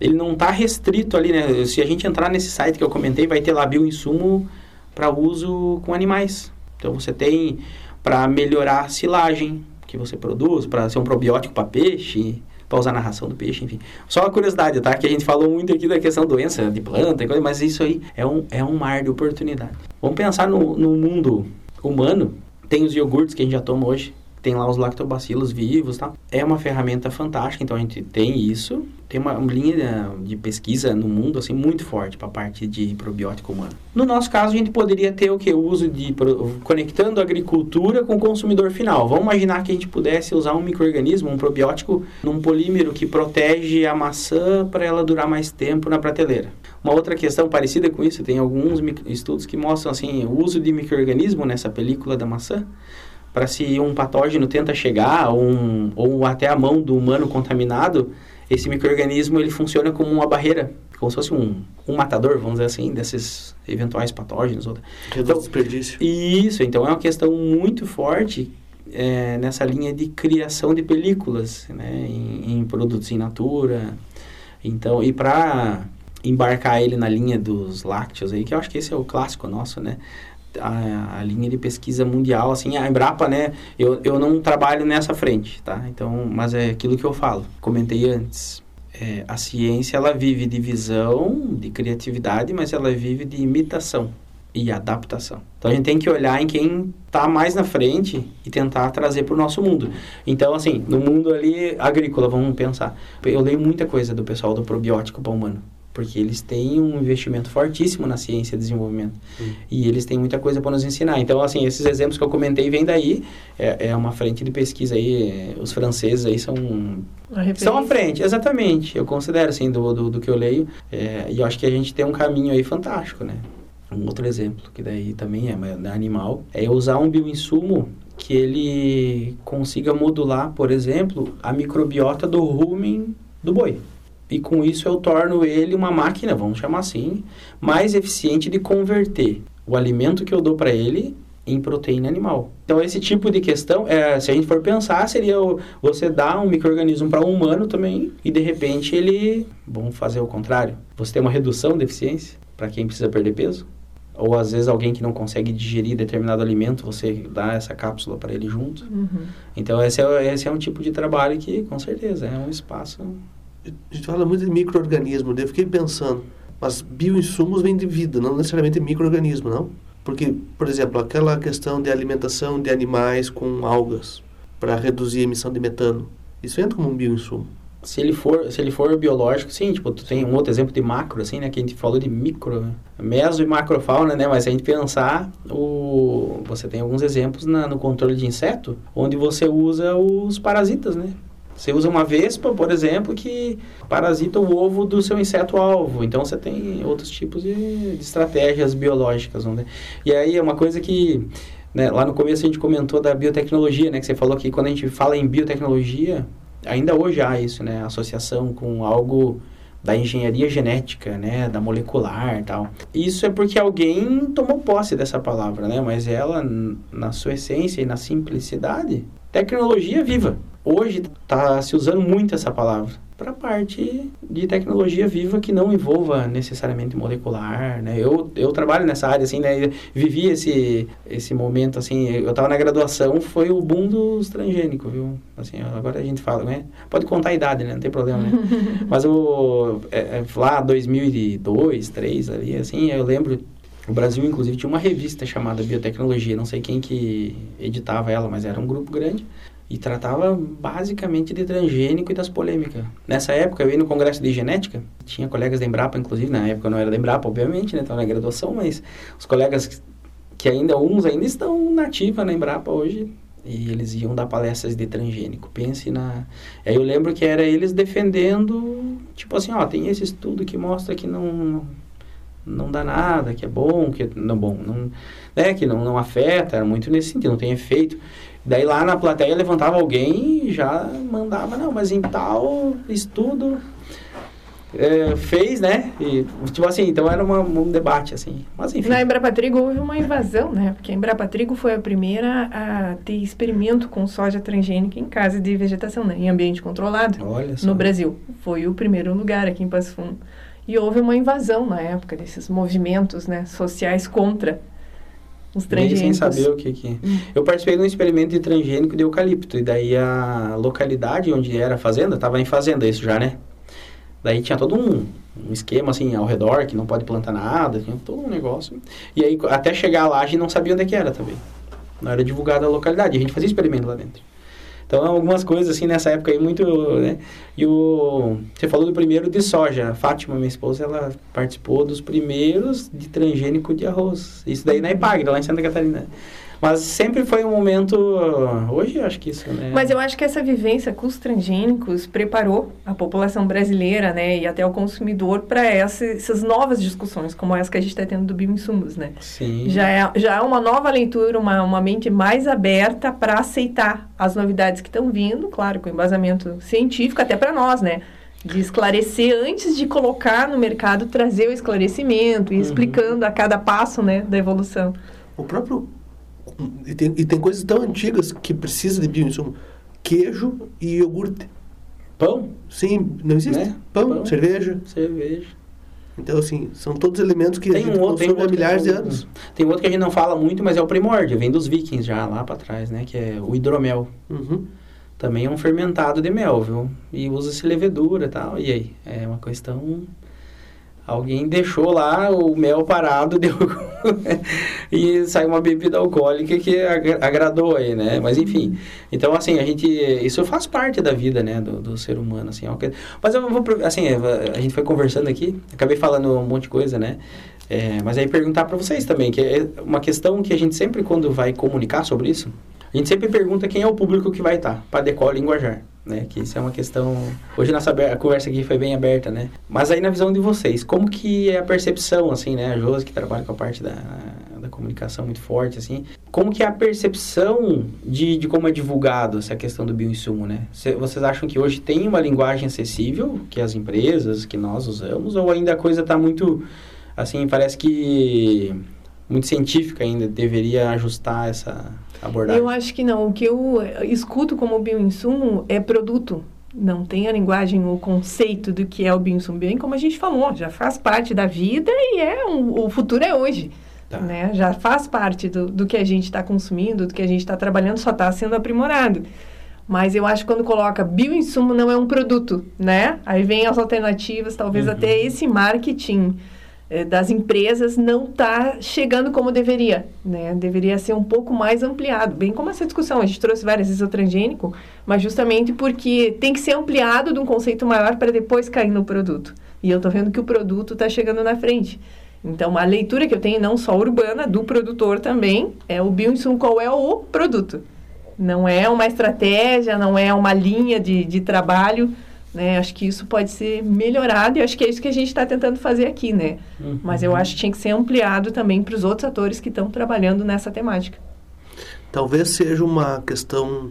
Ele não está restrito ali, né? Se a gente entrar nesse site que eu comentei, vai ter lá bioinsumo para uso com animais. Então, você tem para melhorar a silagem que você produz, para ser um probiótico para peixe para usar na ração do peixe, enfim. Só uma curiosidade, tá? Que a gente falou muito aqui da questão doença de planta e coisa, mas isso aí é um, é um mar de oportunidade. Vamos pensar no, no mundo humano. Tem os iogurtes que a gente já toma hoje, tem lá os lactobacilos vivos, tá? É uma ferramenta fantástica, então a gente tem isso, tem uma, linha de pesquisa no mundo assim muito forte para a parte de probiótico humano. No nosso caso, a gente poderia ter o que o uso de conectando a agricultura com o consumidor final. Vamos imaginar que a gente pudesse usar um microorganismo, um probiótico, num polímero que protege a maçã para ela durar mais tempo na prateleira. Uma outra questão parecida com isso, tem alguns estudos que mostram assim o uso de microorganismo nessa película da maçã para se um patógeno tenta chegar ou, um, ou até a mão do humano contaminado, esse microorganismo ele funciona como uma barreira, como se fosse um, um matador, vamos dizer assim, desses eventuais patógenos. Então, desperdício. Isso, então é uma questão muito forte é, nessa linha de criação de películas, né, em, em produtos in natura. Então, e para embarcar ele na linha dos lácteos aí, que eu acho que esse é o clássico nosso, né? A, a, linha de pesquisa mundial, assim, a Embrapa, né, eu, eu não trabalho nessa frente, tá? Então, mas é aquilo que eu falo, comentei antes. É, a ciência, ela vive de visão, de criatividade, mas ela vive de imitação e adaptação. Então, a gente tem que olhar em quem está mais na frente e tentar trazer para o nosso mundo. Então, assim, no mundo ali agrícola, vamos pensar. Eu leio muita coisa do pessoal do probiótico para humano porque eles têm um investimento fortíssimo na ciência e desenvolvimento. Hum. E eles têm muita coisa para nos ensinar. Então, assim, esses exemplos que eu comentei vêm daí. É, é uma frente de pesquisa aí. Os franceses aí são... São à frente, exatamente. Eu considero, assim, do, do, do que eu leio. É, e eu acho que a gente tem um caminho aí fantástico, né? Um outro exemplo, que daí também é, é animal, é usar um bioinsumo que ele consiga modular, por exemplo, a microbiota do rumen do boi e com isso eu torno ele uma máquina, vamos chamar assim, mais eficiente de converter o alimento que eu dou para ele em proteína animal. Então esse tipo de questão, é, se a gente for pensar, seria você dar um microorganismo para um humano também e de repente ele, vamos fazer o contrário, você tem uma redução de eficiência para quem precisa perder peso. Ou às vezes alguém que não consegue digerir determinado alimento, você dá essa cápsula para ele junto. Uhum. Então esse é, esse é um tipo de trabalho que com certeza é um espaço a gente fala muito de microorganismo, eu fiquei pensando, mas bioinsumos vêm de vida, não necessariamente microorganismo, não? Porque, por exemplo, aquela questão de alimentação de animais com algas para reduzir a emissão de metano, isso entra como um bioinsumo. Se ele for, se ele for biológico, sim, tipo, tu tem um outro exemplo de macro, assim, né, que a gente falou de micro, né? meso e macrofauna, né, mas se a gente pensar, o, você tem alguns exemplos na, no controle de inseto, onde você usa os parasitas, né, você usa uma vespa, por exemplo, que parasita o ovo do seu inseto-alvo. Então, você tem outros tipos de, de estratégias biológicas. Né? E aí, é uma coisa que... Né, lá no começo a gente comentou da biotecnologia, né? Que você falou que quando a gente fala em biotecnologia, ainda hoje há isso, né? Associação com algo da engenharia genética, né, da molecular e tal. Isso é porque alguém tomou posse dessa palavra, né, mas ela, na sua essência e na simplicidade, tecnologia viva. Hoje está se usando muito essa palavra para a parte de tecnologia viva que não envolva necessariamente molecular, né? Eu, eu trabalho nessa área, assim, né? Vivi esse, esse momento, assim, eu estava na graduação, foi o boom dos transgênicos, viu? Assim, agora a gente fala, né? Pode contar a idade, né? Não tem problema, né? Mas o, é, é, lá 2002, 2003, ali, assim, eu lembro o Brasil, inclusive, tinha uma revista chamada Biotecnologia, não sei quem que editava ela, mas era um grupo grande e tratava basicamente de transgênico e das polêmicas. Nessa época eu ia no congresso de genética, tinha colegas da Embrapa, inclusive, na época não era da Embrapa, obviamente, né, estava na graduação, mas os colegas que ainda, uns ainda estão nativa na Embrapa hoje, e eles iam dar palestras de transgênico. Pense na... Aí eu lembro que era eles defendendo, tipo assim, ó, tem esse estudo que mostra que não não dá nada, que é bom, que não bom, não, né, que não, não afeta, era muito nesse sentido, não tem efeito. Daí lá na plateia levantava alguém e já mandava, não, mas em tal estudo é, fez, né? E, tipo assim, então era uma, um debate, assim. Mas enfim. Na Embrapa Trigo houve uma invasão, né? Porque a Embrapa Trigo foi a primeira a ter experimento com soja transgênica em casa de vegetação, né? Em ambiente controlado. Olha só. No Brasil. Foi o primeiro lugar aqui em Passo Fundo. E houve uma invasão na época desses movimentos, né? Sociais contra os transgênicos. sem saber o que que... Hum. Eu participei de um experimento de transgênico de eucalipto. E daí a localidade onde era a fazenda, estava em fazenda isso já, né? Daí tinha todo um, um esquema assim ao redor, que não pode plantar nada, tinha todo um negócio. E aí até chegar lá a gente não sabia onde é que era também. Não era divulgada a localidade, a gente fazia experimento lá dentro. Então algumas coisas assim nessa época aí muito, né? E o você falou do primeiro de soja, a Fátima, minha esposa, ela participou dos primeiros de transgênico de arroz. Isso daí na Ipagre, lá em Santa Catarina. Mas sempre foi um momento. Hoje eu acho que isso, né? Mas eu acho que essa vivência com os transgênicos preparou a população brasileira, né, e até o consumidor para essa, essas novas discussões, como essa que a gente está tendo do bioinsumos, né? Sim. Já é, já é uma nova leitura, uma, uma mente mais aberta para aceitar as novidades que estão vindo, claro, com embasamento científico, até para nós, né? De esclarecer antes de colocar no mercado, trazer o esclarecimento e Uhum. explicando a cada passo, né, da evolução. O próprio. E tem, e tem coisas tão antigas que precisa de bioinsumo. Queijo e iogurte. Pão, Sim, não existe? Né? Pão, Pão. cerveja. cerveja. Então, assim, são todos elementos que a Tem gente um outro, tem consome há milhares de não- anos. Tem outro que a gente não fala muito, mas é o primórdio, vem dos vikings já lá para trás, né? Que é o hidromel. Uhum. Também é um fermentado de mel, viu? E usa-se levedura e tal. E aí? É uma questão. Alguém deixou lá o mel parado deu... e saiu uma bebida alcoólica que agra- agradou aí, né? Mas enfim. Então, assim, a gente. Isso faz parte da vida, né? Do, do ser humano, assim. é Mas eu vou. Assim, a gente foi conversando aqui, acabei falando um monte de coisa, né? É, mas aí perguntar para vocês também, que é uma questão que a gente sempre, quando vai comunicar sobre isso, a gente sempre pergunta quem é o público que vai estar, para adequar o linguajar, né? Que isso é uma questão... Hoje nossa a conversa aqui foi bem aberta, né? Mas aí na visão de vocês, como que é a percepção, assim, né? A Josi, que trabalha com a parte da, da comunicação muito forte, assim. Como que é a percepção de, de como é divulgado essa questão do bioinsumo, né? Cê- vocês acham que hoje tem uma linguagem acessível, que as empresas, que nós usamos, ou ainda a coisa está muito... Assim, parece que muito científica ainda, deveria ajustar essa abordagem. Eu acho que não. O que eu eh, escuto como bioinsumo é produto. Não tem a linguagem, o conceito do que é o bioinsumo. Bem como a gente falou, já faz parte da vida e é um, o futuro é hoje. Tá. Né? Já faz parte do, do que a gente está consumindo, do que a gente está trabalhando, só está sendo aprimorado. Mas eu acho que quando coloca bioinsumo não é um produto, né? Aí vem as alternativas, talvez Uhum. até esse marketing das empresas não está chegando como deveria, né? Deveria ser um pouco mais ampliado, bem como essa discussão. A gente trouxe várias vezes o transgênico, mas justamente porque tem que ser ampliado de um conceito maior para depois cair no produto. E eu estou vendo que o produto está chegando na frente. Então, a leitura que eu tenho, não só urbana, do produtor também, é o bioinsumo, qual é o produto. Não é uma estratégia, não é uma linha de, de trabalho, né? Acho que isso pode ser melhorado e acho que é isso que a gente está tentando fazer aqui, né? Uhum. Mas eu acho que tinha que ser ampliado também para os outros atores que estão trabalhando nessa temática. Talvez seja uma questão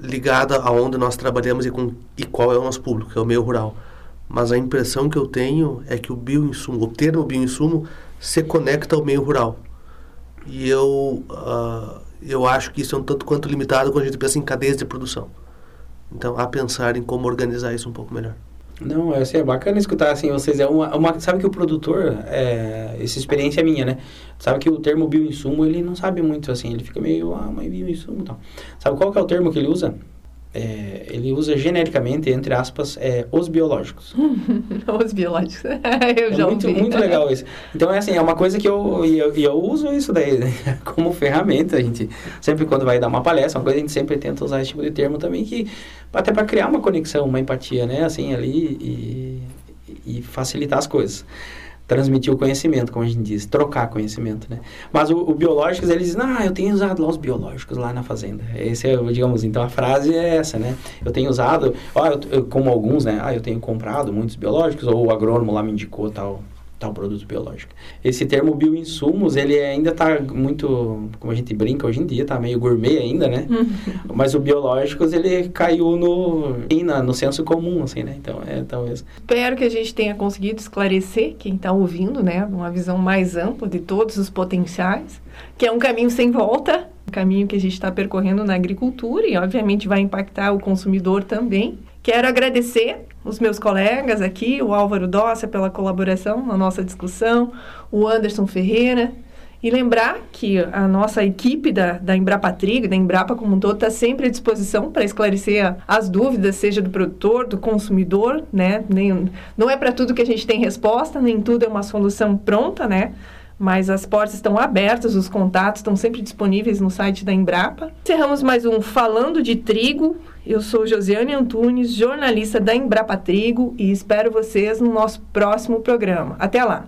ligada aonde nós trabalhamos e, com, e qual é o nosso público, que é o meio rural. Mas a impressão que eu tenho é que o bioinsumo, o termo bioinsumo, se conecta ao meio rural. E eu, ah, eu acho que isso é um tanto quanto limitado quando a gente pensa em cadeias de produção. Então, a pensar em como organizar isso um pouco melhor. Não, é, assim, é bacana escutar assim, vocês é uma, uma sabe que o produtor, é, essa experiência é minha, né? Sabe que o termo bioinsumo, ele não sabe muito assim, ele fica meio, ah, mas bioinsumo e tal. Sabe qual que é o termo que ele usa? É, ele usa genericamente, entre aspas, é, os biológicos. Os biológicos. eu É já muito, ouvi. muito legal isso. Então, é assim, é uma coisa que eu, eu, eu uso isso daí né? como ferramenta. A gente, sempre quando vai dar uma palestra, uma coisa, a gente sempre tenta usar esse tipo de termo também, que até para criar uma conexão, uma empatia, né? Assim, ali e, e facilitar as coisas. Transmitir o conhecimento, como a gente diz, trocar conhecimento, né? Mas o, o biológicos, eles dizem, ah, eu tenho usado lá os biológicos lá na fazenda. Esse é, digamos, então a frase é essa, né? Eu tenho usado, ó, eu, eu- como alguns, né? Ah, eu tenho comprado muitos biológicos, ou o agrônomo lá me indicou tal tal produto biológico. Esse termo bioinsumos, ele ainda está muito, como a gente brinca hoje em dia, está meio gourmet ainda, né? Mas o biológicos, ele caiu no, no senso comum, assim, né? Então, é talvez... Espero que a gente tenha conseguido esclarecer quem está ouvindo, né? Uma visão mais ampla de todos os potenciais, que é um caminho sem volta, um caminho que a gente está percorrendo na agricultura e, obviamente, vai impactar o consumidor também. Quero agradecer os meus colegas aqui, o Álvaro Dossa pela colaboração na nossa discussão, o Anderson Ferreira, e lembrar que a nossa equipe da, da Embrapa Trigo, da Embrapa como um todo, está sempre à disposição para esclarecer as dúvidas, seja do produtor, do consumidor, né? Nem, não é para tudo que a gente tem resposta, nem tudo é uma solução pronta, né? Mas as portas estão abertas, os contatos estão sempre disponíveis no site da Embrapa. Encerramos mais um Falando de Trigo. Eu sou Josiane Antunes, jornalista da Embrapa Trigo, e espero vocês no nosso próximo programa. Até lá!